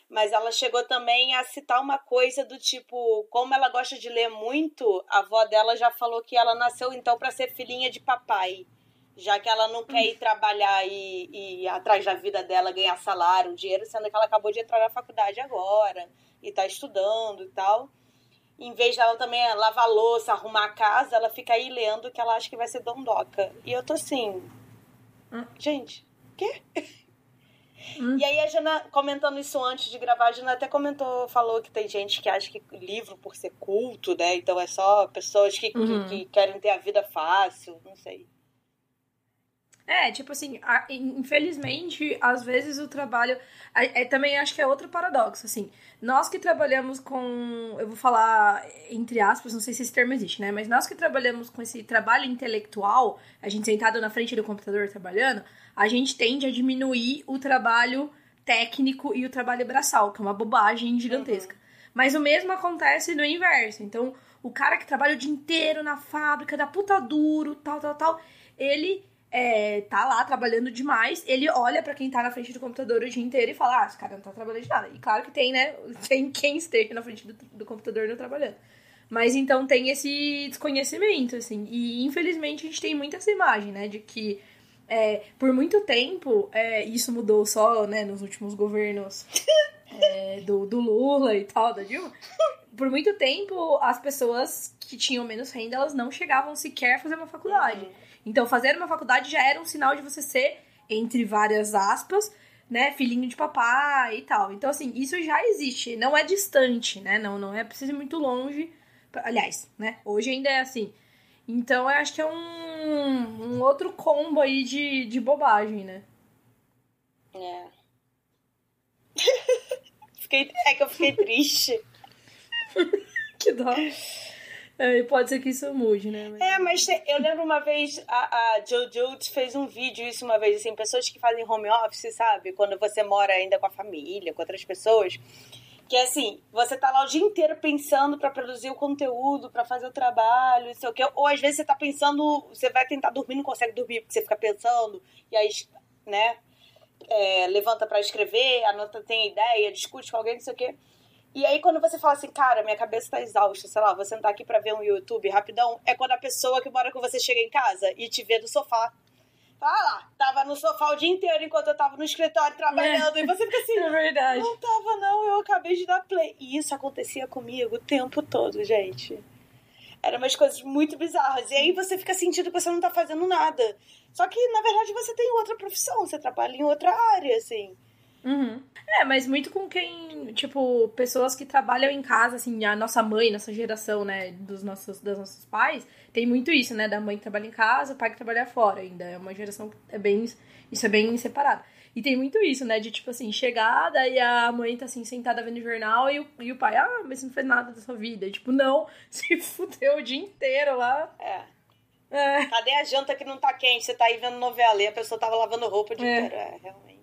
Mas ela chegou também a citar uma coisa do tipo, como ela gosta de ler muito, a avó dela já falou que ela nasceu então para ser filhinha de papai. Já que ela não quer ir trabalhar e, e ir atrás da vida dela, ganhar salário, dinheiro, sendo que ela acabou de entrar na faculdade agora e tá estudando e tal em vez dela também lavar louça, arrumar a casa, ela fica aí lendo que ela acha que vai ser dondoca. E eu tô assim. Hum. Gente, quê? Hum. E aí a Jana, comentando isso antes de gravar, a Jana até comentou, falou que tem gente que acha que livro por ser culto, né? Então é só pessoas que, uhum. que, que querem ter a vida fácil, não sei. É, tipo assim, a, infelizmente, às vezes o trabalho. É, também acho que é outro paradoxo, assim. Nós que trabalhamos com. Eu vou falar entre aspas, não sei se esse termo existe, né? Mas nós que trabalhamos com esse trabalho intelectual, a gente sentado na frente do computador trabalhando, a gente tende a diminuir o trabalho técnico e o trabalho braçal, que é uma bobagem gigantesca. Uhum. Mas o mesmo acontece no inverso. Então, o cara que trabalha o dia inteiro na fábrica, da puta duro, tal, tal, tal, ele é, tá lá trabalhando demais, ele olha para quem tá na frente do computador o dia inteiro e fala: Ah, esse cara não tá trabalhando de nada. E claro que tem, né? Tem quem esteja na frente do, do computador não trabalhando. Mas então tem esse desconhecimento, assim. E infelizmente a gente tem muito essa imagem, né? De que é, por muito tempo, é, isso mudou só né, nos últimos governos é, do, do Lula e tal, da Dilma. Por muito tempo, as pessoas que tinham menos renda, elas não chegavam sequer a fazer uma faculdade. Uhum. Então, fazer uma faculdade já era um sinal de você ser, entre várias aspas, né, filhinho de papai e tal. Então, assim, isso já existe, não é distante, né? Não, não é preciso ir muito longe Aliás, né? Hoje ainda é assim. Então eu acho que é um, um outro combo aí de, de bobagem, né? É. fiquei, é que eu fiquei triste. que dó. É, pode ser que isso mude, né? Mas... É, mas eu lembro uma vez, a, a Jojo fez um vídeo isso uma vez, assim, pessoas que fazem home office, sabe? Quando você mora ainda com a família, com outras pessoas. Que é assim, você tá lá o dia inteiro pensando para produzir o conteúdo, para fazer o trabalho, não sei o quê. Ou às vezes você tá pensando, você vai tentar dormir, não consegue dormir, porque você fica pensando, e aí, né, é, levanta para escrever, anota, tem ideia, discute com alguém, não sei o quê. E aí, quando você fala assim, cara, minha cabeça tá exausta, sei lá, vou sentar aqui pra ver um YouTube rapidão, é quando a pessoa que mora com você chega em casa e te vê do sofá. Fala lá, tava no sofá o dia inteiro enquanto eu tava no escritório trabalhando. É. E você fica assim, é verdade. não tava não, eu acabei de dar play. E isso acontecia comigo o tempo todo, gente. Eram umas coisas muito bizarras. E aí você fica sentindo que você não tá fazendo nada. Só que, na verdade, você tem outra profissão, você trabalha em outra área, assim. Uhum. É, mas muito com quem, tipo, pessoas que trabalham em casa, assim, a nossa mãe, nossa geração, né, dos nossos, dos nossos pais, tem muito isso, né, da mãe que trabalha em casa, o pai que trabalha fora ainda. É uma geração que é bem, isso é bem separado. E tem muito isso, né, de, tipo assim, chegar, daí a mãe tá, assim, sentada vendo o jornal e o, e o pai, ah, mas você não fez nada da sua vida. E, tipo, não, se fudeu o dia inteiro lá. É. É. Cadê a janta que não tá quente? Você tá aí vendo novela e a pessoa tava lavando roupa dia é. inteiro. É, realmente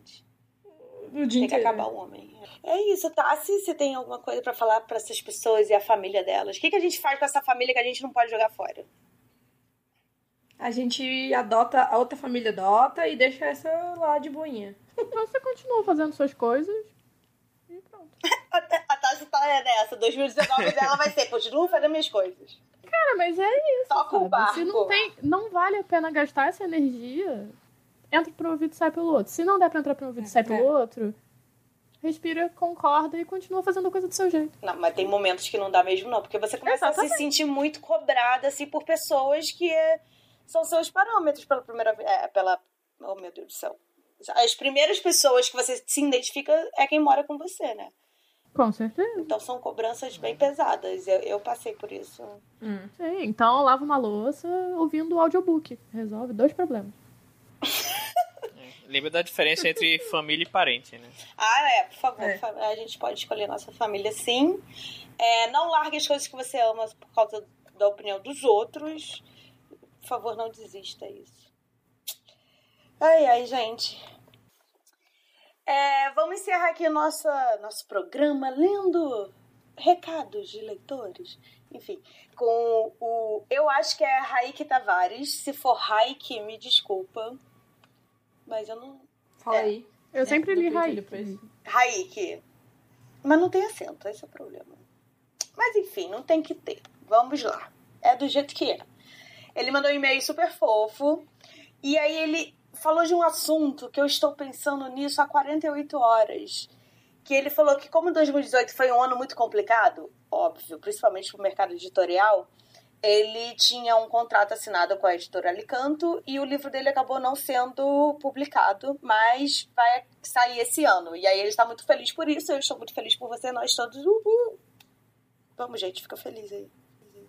o dia tem que acabar o homem. É isso, tá? Se você tem alguma coisa para falar para essas pessoas e a família delas, o que, que a gente faz com essa família que a gente não pode jogar fora? A gente adota, a outra família adota e deixa essa lá de boinha. Então você continua fazendo suas coisas e pronto. a Tassi tá nessa. 2019 dela vai ser, continuo fazendo minhas coisas. Cara, mas é isso. Toca o barco. Se não, tem, não vale a pena gastar essa energia entra por um ouvido e sai pelo outro. Se não der pra entrar por um ouvido e sai pelo é. outro, respira, concorda e continua fazendo a coisa do seu jeito. Não, mas tem momentos que não dá mesmo, não. Porque você começa Exatamente. a se sentir muito cobrada, assim, por pessoas que é, são seus parâmetros pela primeira vez. É, pela. Oh, meu Deus do céu. As primeiras pessoas que você se identifica é quem mora com você, né? Com certeza. Então são cobranças bem pesadas. Eu, eu passei por isso. Hum. Sim, então lava uma louça ouvindo o audiobook. Resolve dois problemas. Lembra da diferença entre família e parente, né? Ah, é, por favor. É. A gente pode escolher nossa família sim. É, não largue as coisas que você ama por causa da opinião dos outros. Por favor, não desista isso. Ai, ai, gente. É, vamos encerrar aqui nosso, nosso programa lendo recados de leitores. Enfim, com o. Eu acho que é Raik Tavares. Se for Raik, me desculpa. Mas eu não. Fala é. aí. Eu é, sempre li Raik. Raik. Mas não tem acento, esse é o problema. Mas enfim, não tem que ter. Vamos lá. É do jeito que é. Ele mandou um e-mail super fofo. E aí ele falou de um assunto que eu estou pensando nisso há 48 horas. Que ele falou que, como 2018 foi um ano muito complicado, óbvio, principalmente para o mercado editorial, ele tinha um contrato assinado com a editora Alicanto e o livro dele acabou não sendo publicado, mas vai sair esse ano. E aí ele está muito feliz por isso, eu estou muito feliz por você, nós todos. Uhul. Vamos, gente, fica feliz aí.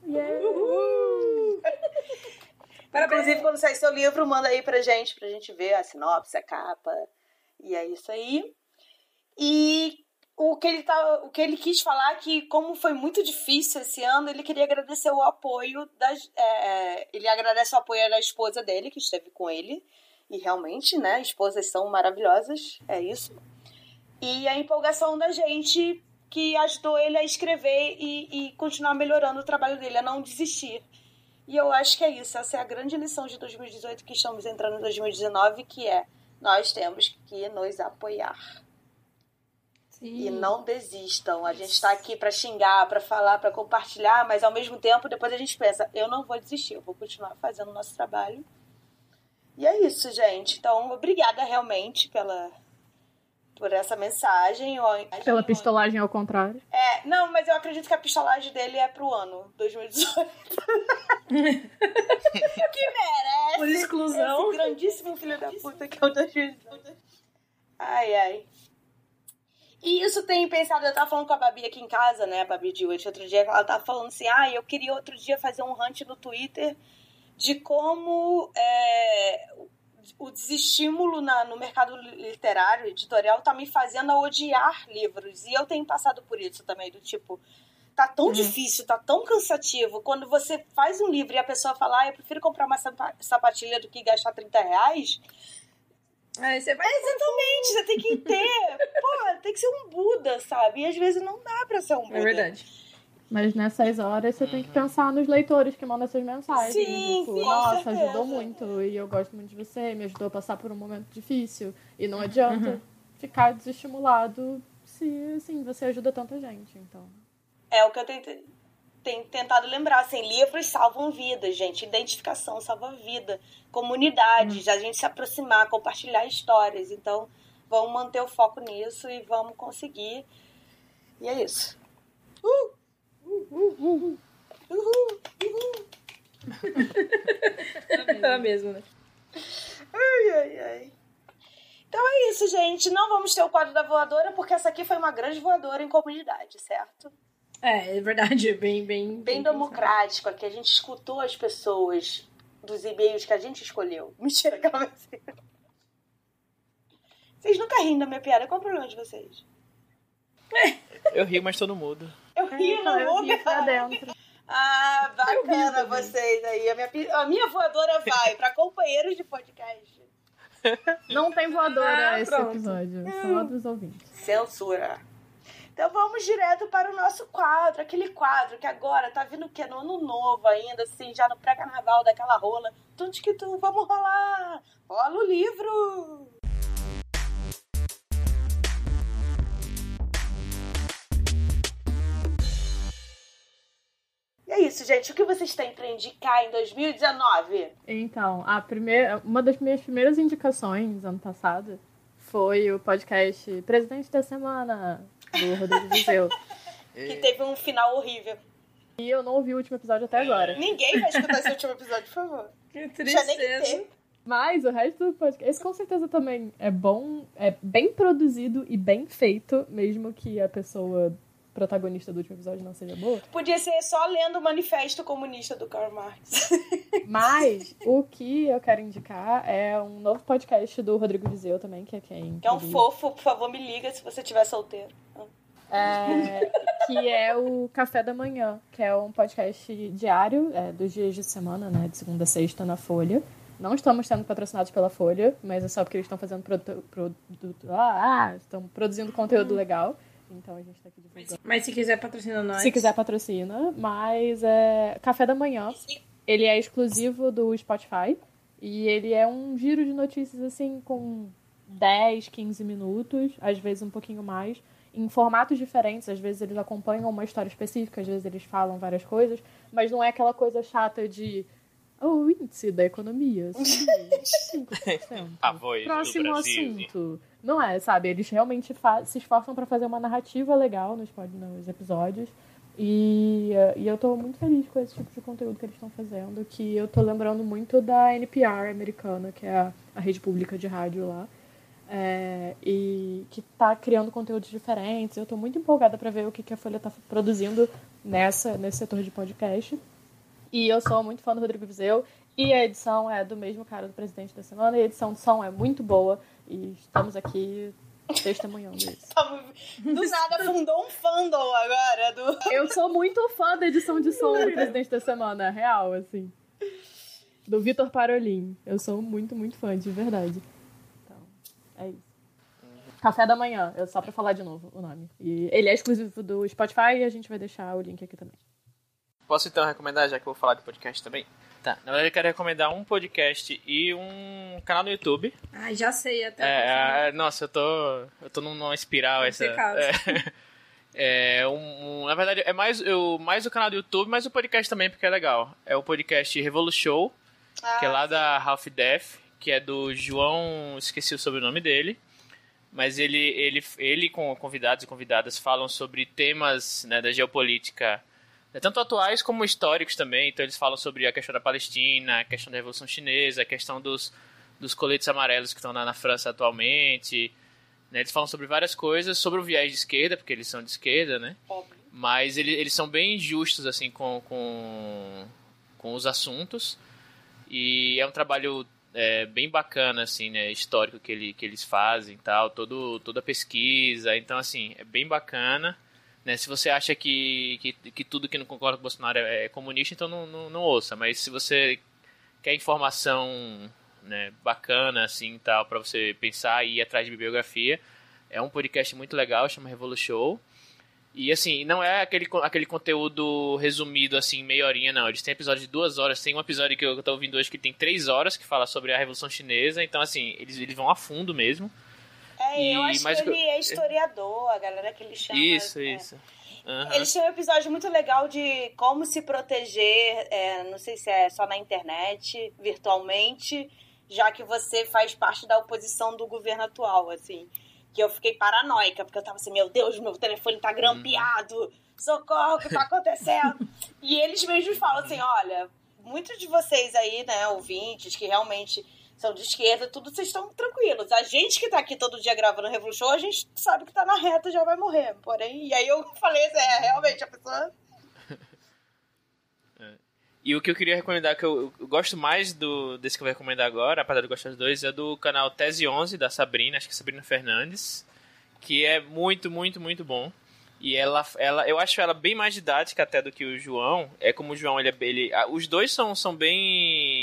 Yeah. Uhul. Inclusive, quando sair seu livro, manda aí pra gente, pra gente ver a sinopse, a capa. E é isso aí. E o que ele tá, o que ele quis falar é que como foi muito difícil esse ano, ele queria agradecer o apoio das, é, ele agradece o apoio da esposa dele que esteve com ele e realmente, né, esposas são maravilhosas, é isso. E a empolgação da gente que ajudou ele a escrever e, e continuar melhorando o trabalho dele, a não desistir. E eu acho que é isso, essa é a grande lição de 2018 que estamos entrando em 2019, que é nós temos que nos apoiar. Sim. E não desistam. A gente está aqui para xingar, para falar, para compartilhar, mas ao mesmo tempo depois a gente pensa, eu não vou desistir, eu vou continuar fazendo o nosso trabalho. E é isso, gente. Então, obrigada realmente pela por essa mensagem. Pela pistolagem ao contrário. É, não, mas eu acredito que a pistolagem dele é pro ano 2018. que merece. Por exclusão. Esse grandíssimo filho da puta que é o 2018. Ai, ai. E isso tem pensado, eu tava falando com a Babi aqui em casa, né, a Babi de hoje, outro dia, ela tava falando assim, ah, eu queria outro dia fazer um hunt no Twitter de como é, o desestímulo na, no mercado literário, editorial, tá me fazendo a odiar livros. E eu tenho passado por isso também, do tipo, tá tão uhum. difícil, tá tão cansativo. Quando você faz um livro e a pessoa fala, ah, eu prefiro comprar uma sapatilha do que gastar 30 reais, Aí você vai. Exatamente, você tem que ter. pô, tem que ser um Buda, sabe? E às vezes não dá pra ser um é Buda. É verdade. Mas nessas horas você uhum. tem que pensar nos leitores que mandam essas mensagens. Sim, tipo, sim, nossa, certeza. ajudou muito. E eu gosto muito de você, me ajudou a passar por um momento difícil. E não adianta uhum. ficar desestimulado se assim, você ajuda tanta gente. Então. É o que eu tentei tem tentado lembrar, assim, livros salvam vidas, gente. Identificação salva vida. Comunidades, hum. a gente se aproximar, compartilhar histórias. Então, vamos manter o foco nisso e vamos conseguir. E é isso. Uh! Uh, uh, uh, Uhul! Uhul! é mesmo, né? Ai, ai, ai. Então é isso, gente. Não vamos ter o quadro da voadora, porque essa aqui foi uma grande voadora em comunidade, certo? É, é verdade, bem, bem. Bem, bem democrático. Aqui a gente escutou as pessoas dos e-mails que a gente escolheu. Mentira, calma assim. Vocês nunca riem da minha piada. Qual é o problema de vocês? Eu rio, mas todo mudo. Eu rio, não eu rio pra dentro. Ah, bacana vocês aí. A minha, a minha voadora vai para companheiros de podcast. Não tem voadora ah, esse pronto. episódio, só dos ouvintes. Censura. Então vamos direto para o nosso quadro, aquele quadro que agora tá vindo o quê? No ano novo ainda, assim, já no pré-carnaval daquela rola. Tum que tu, vamos rolar! Rola o livro! É isso, gente. O que vocês têm para indicar em 2019? Então, a primeira, uma das minhas primeiras indicações ano passado foi o podcast Presidente da Semana, do Rodrigo Viseu. que teve um final horrível. E eu não ouvi o último episódio até agora. Ninguém vai escutar esse último episódio, por favor. Que tristeza. Mas o resto do podcast, esse com certeza também é bom, é bem produzido e bem feito, mesmo que a pessoa protagonista do último episódio não seja boa. Podia ser só lendo o manifesto comunista do Karl Marx. Mas o que eu quero indicar é um novo podcast do Rodrigo Vizeu também, que é quem. Que é um fofo, por favor, me liga se você estiver solteiro. É, que é o Café da Manhã, que é um podcast diário, é, dos dias de semana, né? De segunda a sexta na Folha. Não estamos sendo patrocinados pela Folha, mas é só porque eles estão fazendo produto, produto, ah, estão produzindo conteúdo legal. Então a gente tá aqui divulgando. Mas se quiser patrocina nós. Se quiser patrocina, mas é Café da Manhã. Ele é exclusivo do Spotify e ele é um giro de notícias assim com 10, 15 minutos, às vezes um pouquinho mais, em formatos diferentes, às vezes eles acompanham uma história específica, às vezes eles falam várias coisas, mas não é aquela coisa chata de o índice da economia. 5%. A voz Próximo assunto. Não é, sabe? Eles realmente se esforçam para fazer uma narrativa legal nos, nos episódios. E, uh, e eu tô muito feliz com esse tipo de conteúdo que eles estão fazendo, que eu tô lembrando muito da NPR americana, que é a, a rede pública de rádio lá. É, e que tá criando conteúdos diferentes. Eu tô muito empolgada para ver o que, que a Folha tá produzindo nessa, nesse setor de podcast. E eu sou muito fã do Rodrigo Vizeu. E a edição é do mesmo cara do Presidente da Semana. E a edição de som é muito boa. E estamos aqui testemunhando isso. Do nada fundou um fandom agora. Do... Eu sou muito fã da edição de som do Presidente da Semana. Real, assim. Do Vitor Parolin. Eu sou muito, muito fã, de verdade. Então, é isso. Café da Manhã, só pra falar de novo o nome. E ele é exclusivo do Spotify e a gente vai deixar o link aqui também. Posso então recomendar, já que eu vou falar de podcast também? Tá, na verdade eu quero recomendar um podcast e um canal no YouTube. Ah, já sei até. É, é, nossa, eu tô, eu tô numa espiral essa. É, é um, um, na verdade é mais, eu, mais o canal do YouTube, mas o podcast também, porque é legal. É o podcast Revolution, ah, que é lá sim. da Half Death, que é do João, esqueci o sobrenome dele. Mas ele, ele, ele com convidados e convidadas falam sobre temas né, da geopolítica tanto atuais como históricos também. Então eles falam sobre a questão da Palestina, a questão da Revolução Chinesa, a questão dos, dos coletes amarelos que estão na, na França atualmente, Né? Eles falam sobre várias coisas, sobre o viés de esquerda, porque eles são de esquerda, né? Mas ele, eles são bem justos, assim, com, com, com os assuntos. E é um trabalho é, bem bacana, assim, né? Histórico que, ele, que eles fazem tal, todo, toda a pesquisa. Então, assim, é bem bacana. Né? Se você acha que, que, que tudo que não concorda com o Bolsonaro é, é comunista, então não, não, não, ouça. Mas se você quer informação né, bacana, assim, tal, para você pensar e ir atrás de bibliografia, é um podcast muito legal, chama Revolution Show. E assim, não é aquele, aquele conteúdo resumido assim, meia horinha, não. Eles têm episódio de duas horas. Tem um episódio que eu tô ouvindo hoje que tem três horas, que fala sobre a Revolução Chinesa. Então, assim, eles, eles vão a fundo mesmo. É, e, eu acho que ele é historiador, a galera que ele chama. Isso, é. isso. Uhum. Eles têm um episódio muito legal de como se proteger, é, não sei se é só na internet, virtualmente, já que você faz parte da oposição do governo atual, assim que eu fiquei paranoica, porque eu tava assim, meu Deus, meu telefone tá grampeado, uhum. socorro, o que tá acontecendo? e eles mesmos falam assim, olha, muitos de vocês aí, né, ouvintes, que realmente são de esquerda, tudo, vocês estão tranquilos. A gente que tá aqui todo dia gravando Revolution, a gente sabe que tá na reta já vai morrer. Porém, e aí eu falei assim, é, realmente, a pessoa e o que eu queria recomendar, que eu, eu, gosto mais do desse que eu vou recomendar agora, apesar de gostar dos dois, é do canal Tese 11 da Sabrina, acho que é Sabrina Fernandes, que é muito, muito, muito bom. E ela, ela, eu acho ela bem mais didática até do que o João. É como o João, ele, é, ele os dois são, são bem.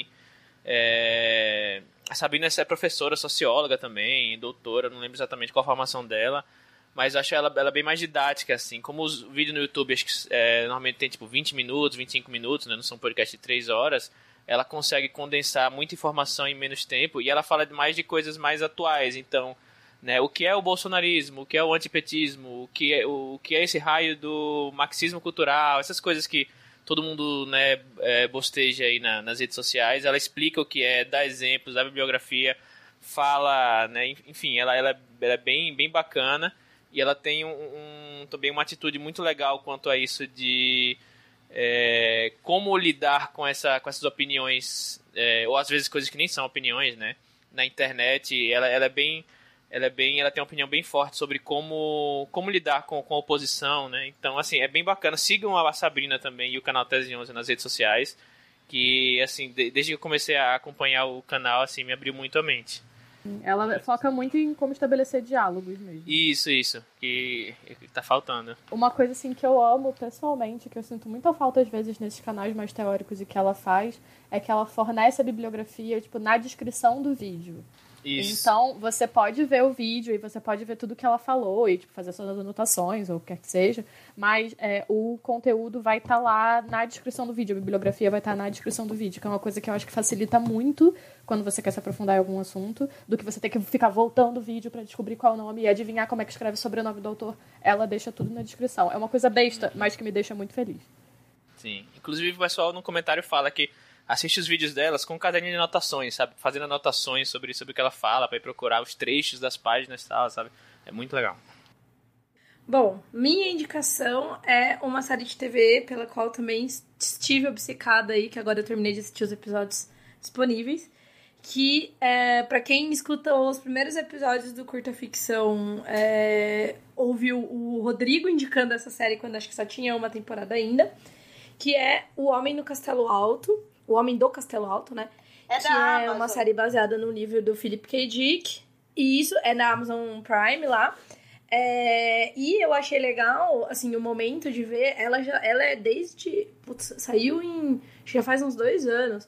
É, a Sabrina é professora, socióloga também, doutora, não lembro exatamente qual a formação dela mas acho ela, ela bem mais didática, assim. Como os vídeos no YouTube, acho que é, normalmente tem tipo 20 minutos, 25 minutos, né? Não são podcast de 3 horas. Ela consegue condensar muita informação em menos tempo e ela fala mais de coisas mais atuais. Então, né, o que é o bolsonarismo, o que é o antipetismo, o que é, o, o que é esse raio do marxismo cultural, essas coisas que todo mundo né, é, bosteja aí na, nas redes sociais. Ela explica o que é, dá exemplos, dá bibliografia, fala, né, enfim, ela, ela, ela é bem, bem bacana. E ela tem um, um, também uma atitude muito legal quanto a isso de é, como lidar com, essa, com essas opiniões, é, ou às vezes coisas que nem são opiniões, né? Na internet, ela, ela é bem. Ela é bem. Ela tem uma opinião bem forte sobre como, como lidar com, com a oposição, né? Então, assim, é bem bacana. Sigam a Sabrina também e o canal Tese 11 nas redes sociais. Que, assim, desde que eu comecei a acompanhar o canal, assim, me abriu muito a mente. Ela foca muito em como estabelecer diálogos mesmo. Isso, isso. Que, que tá faltando. Uma coisa assim que eu amo pessoalmente, que eu sinto muita falta às vezes nesses canais mais teóricos e que ela faz, é que ela fornece a bibliografia, tipo, na descrição do vídeo. Isso. Então, você pode ver o vídeo e você pode ver tudo que ela falou e tipo, fazer suas anotações ou o que quer que seja, mas é, o conteúdo vai estar tá lá na descrição do vídeo, a bibliografia vai estar tá na descrição do vídeo, que é uma coisa que eu acho que facilita muito quando você quer se aprofundar em algum assunto, do que você ter que ficar voltando o vídeo para descobrir qual é o nome e adivinhar como é que escreve o sobrenome do autor. Ela deixa tudo na descrição. É uma coisa besta, mas que me deixa muito feliz. Sim. Inclusive, o pessoal no comentário fala que assiste os vídeos delas com um caderninho de anotações, sabe? Fazendo anotações sobre, sobre o que ela fala, para ir procurar os trechos das páginas e tal, sabe? É muito legal. Bom, minha indicação é uma série de TV pela qual também estive obcecada aí, que agora eu terminei de assistir os episódios disponíveis. Que, é, para quem escuta os primeiros episódios do Curta Ficção, é, ouviu o Rodrigo indicando essa série quando acho que só tinha uma temporada ainda, que é O Homem no Castelo Alto, o Homem do Castelo Alto, né? É que da é Amazon. uma série baseada no livro do Philip K. Dick. E isso é na Amazon Prime lá. É, e eu achei legal, assim, o momento de ver. Ela já ela é desde. Putz, saiu em. Já faz uns dois anos.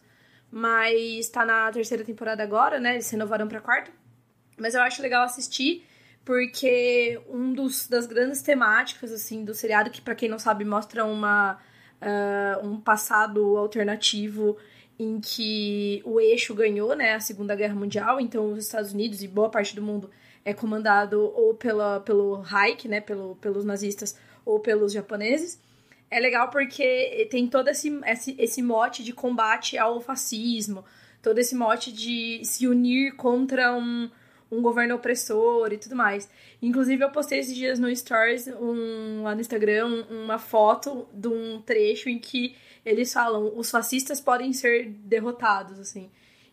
Mas tá na terceira temporada agora, né? Eles renovaram pra quarta. Mas eu acho legal assistir, porque um dos das grandes temáticas, assim, do seriado, que para quem não sabe, mostra uma uh, um passado alternativo em que o eixo ganhou né, a Segunda Guerra Mundial, então os Estados Unidos e boa parte do mundo é comandado ou pela, pelo Reich, né, pelo, pelos nazistas, ou pelos japoneses. É legal porque tem todo esse, esse, esse mote de combate ao fascismo, todo esse mote de se unir contra um, um governo opressor e tudo mais. Inclusive, eu postei esses dias no Stories, um, lá no Instagram, uma foto de um trecho em que eles falam os fascistas podem ser derrotados, assim.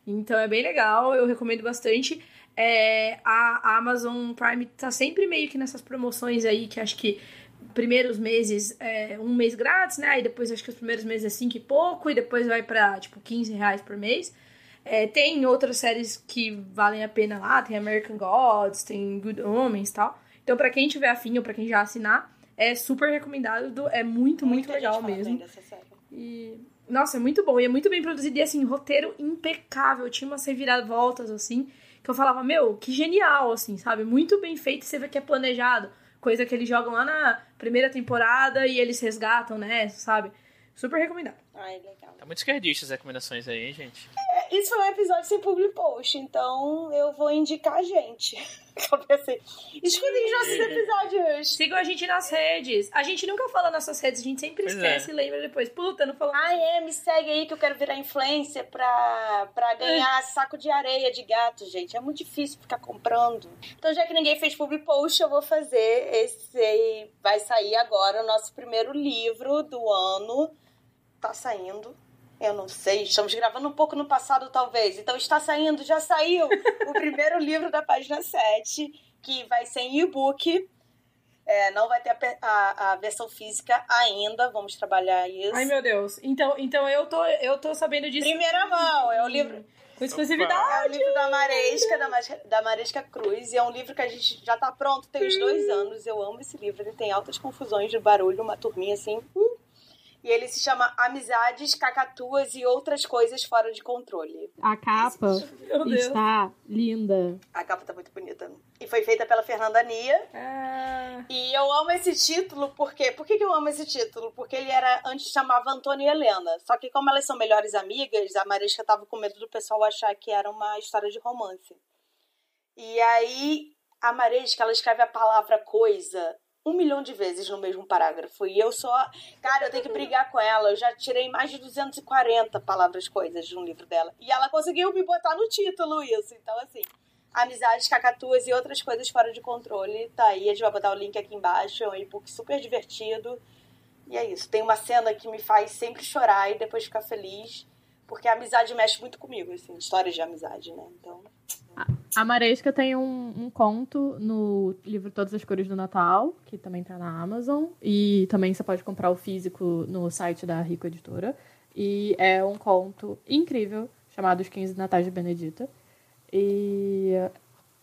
Então é bem legal, eu recomendo bastante. É, a, Amazon Prime tá sempre meio que nessas promoções aí, que acho que primeiros meses é um mês grátis, né? Aí depois acho que os primeiros meses é 5 e pouco, e depois vai pra, tipo, 15 reais por mês. É, tem outras séries que valem a pena lá, tem American Gods, tem Good Homens e tal. Então, para quem tiver afim ou pra quem já assinar, é super recomendado, é muito, muito legal mesmo. E, nossa, é muito bom, e é muito bem produzido, e assim, roteiro impecável, tinha umas reviravoltas, assim, que eu falava, meu, que genial, assim, sabe? Muito bem feito, você vê que é planejado. Coisa que eles jogam lá na primeira temporada e eles resgatam, né? Sabe? Super recomendado. Ai, legal. Tá muito esquerdista as recomendações aí, hein, gente? É, isso foi um episódio sem public post, então eu vou indicar a gente. escutem os nossos episódios. Sigam a gente nas redes. A gente nunca fala nas nossas redes, a gente sempre pois esquece é. e lembra depois. Puta, não falou. Ah, é, me segue aí que eu quero virar influencer pra, pra ganhar é. saco de areia de gato, gente. É muito difícil ficar comprando. Então, já que ninguém fez public post, eu vou fazer esse. Vai sair agora o nosso primeiro livro do ano tá saindo. Eu não sei, estamos gravando um pouco no passado, talvez. Então está saindo, já saiu o primeiro livro da página 7, que vai ser em e-book. É, não vai ter a, a, a, versão física ainda, vamos trabalhar isso. Ai, meu Deus. Então, então eu, tô, eu tô sabendo disso. Primeira mão, é o livro. Com exclusividade. É o livro da Maresca, da, da Maresca Cruz. E é um livro que a gente já tá pronto, tem uns dois anos. Eu amo esse livro. Ele tem altas confusões de barulho, uma turminha assim. Uh, e ele se chama Amizades, Cacatuas e Outras Coisas Fora de Controle. A capa está linda. A capa tá muito bonita. E foi feita pela Fernanda Nia. Ah. E eu amo esse título porque... Por que, que eu amo esse título? Porque ele era... Antes chamava Antônio e Helena. Só que como elas são melhores amigas, a Marisca tava com medo do pessoal achar que era uma história de romance. E aí... A Maresca, ela escreve a palavra coisa um milhão de vezes no mesmo parágrafo. E eu só. Cara, eu tenho que brigar com ela. Eu já tirei mais de 240 palavras coisas de um livro dela. E ela conseguiu me botar no título isso. Então, assim. Amizades, cacatuas e outras coisas fora de controle. Tá aí, a gente vai botar o link aqui embaixo. É um e-book super divertido. E é isso. Tem uma cena que me faz sempre chorar e depois ficar feliz. Porque a amizade mexe muito comigo, assim, histórias de amizade, né? Então. A Maresca tem um, um, conto no livro Todas as Cores do Natal, que também tá na Amazon. E também você pode comprar o físico no site da Rico Editora. E é um conto incrível, chamado Os 15 Natais de Benedita. E,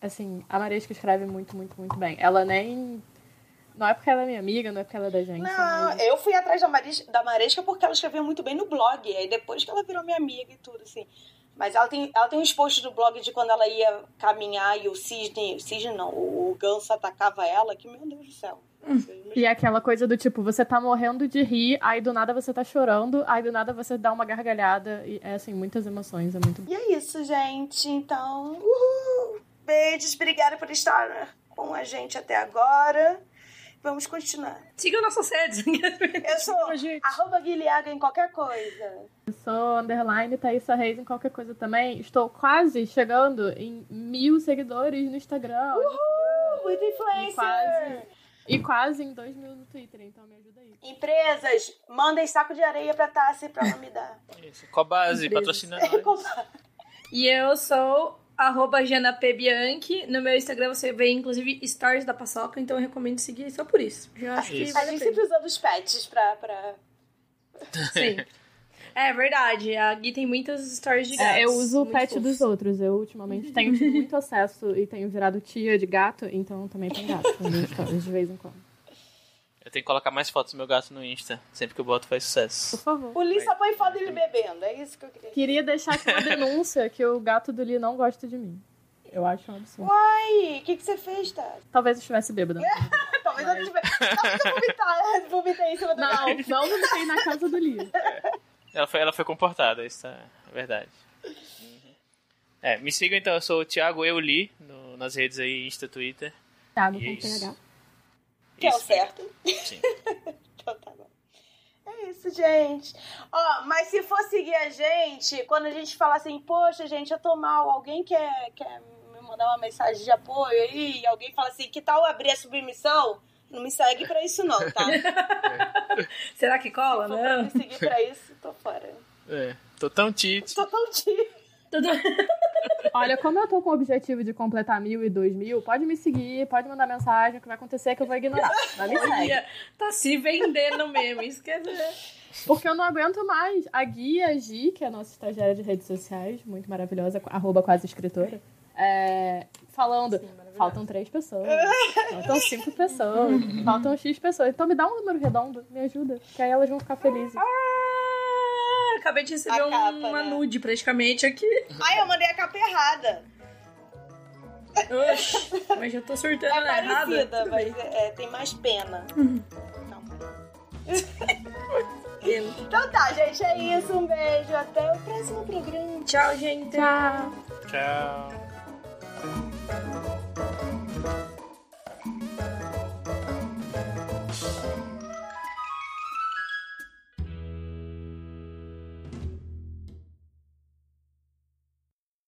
assim, a Maresca escreve muito, muito, muito bem. Ela nem não é porque ela é minha amiga, não é porque ela é da gente. Não, mas... eu fui atrás da, Marisca, da Maresca porque ela escrevia muito bem no blog. Aí depois que ela virou minha amiga e tudo, assim. Mas ela tem, ela tem uns posts do blog de quando ela ia caminhar e o cisne, o cisne não, o, o ganso atacava ela, que meu Deus do céu. E é aquela coisa do tipo, você tá morrendo de rir, aí do nada você tá chorando, aí do nada você dá uma gargalhada. E é assim, muitas emoções, é muito E é isso, gente. Então, uhul. beijos, obrigada por estar com a gente até agora. Vamos continuar. Siga nossas redes. Eu sou arroba Guilhaga em qualquer coisa. Eu sou underline Thaisa Reis em qualquer coisa também. Estou quase chegando em mil seguidores no Instagram. Uhul! Muito influencer! E quase, e quase em dois mil no Twitter, então me ajuda aí. Empresas, mandem saco de areia pra Tassi pra ela me dar. Isso, Cobase, patrocina E eu sou arroba Bianchi. No meu Instagram você vê, inclusive, stories da paçoca, então eu recomendo seguir só por isso. Já acho isso. que a gente sempre usando os pets pra... pra... Sim. É verdade, a Gui tem muitas stories de gatos. É, eu uso o pet fofos. dos outros. Eu ultimamente tenho tido muito acesso e tenho virado tia de gato, então também tem gato de vez em quando. Eu tenho que colocar mais fotos do meu gato no Insta. Sempre que eu boto faz sucesso. Por favor. O Lee só põe foto dele bebendo. É isso que eu queria. Queria deixar aqui uma denúncia que o gato do Lee não gosta de mim. Eu acho um absurdo. Uai, o que, que você fez, tá? Talvez eu estivesse bêbada. Talvez Mas... eu tivesse. Talvez eu vomitar, vomitei em cima do Não, gato. não vomitei na casa do. É. Ela, foi, ela foi comportada, isso é verdade. Uhum. É, me sigam então, eu sou o Thiago Euli no, nas redes aí, Insta, Twitter. Thiago com PH. Que é o certo. Sim. então tá bom. É isso, gente. Ó, mas se for seguir a gente, quando a gente fala assim, poxa, gente, eu tô mal, alguém quer, quer me mandar uma mensagem de apoio aí, e alguém fala assim, que tal abrir a submissão? Não me segue pra isso não, tá? Será que cola, né? Pra me seguir pra isso, tô fora. É, tô tão tite. Tô tão tite. Olha, como eu tô com o objetivo de completar mil e dois mil, pode me seguir, pode mandar mensagem, o que vai acontecer é que eu vou ignorar. Mas me segue. Tá se vendendo mesmo, isso quer dizer. Porque eu não aguento mais. A Guia Gi, que é a nossa estagiária de redes sociais, muito maravilhosa, arroba quase escritora, é, falando, Sim, faltam três pessoas, faltam cinco pessoas, faltam X pessoas. Então me dá um número redondo, me ajuda, que aí elas vão ficar felizes. Acabei de receber um, capa, uma né? nude praticamente aqui. Ai, eu mandei a capa errada. Oxi, mas já tô sorteando é tá na parecida, errada. Mas é, tem mais uhum. tá pena. Então. tá, gente, é isso. Um beijo. Até o próximo programa. Tchau, gente. Tchau. Tchau.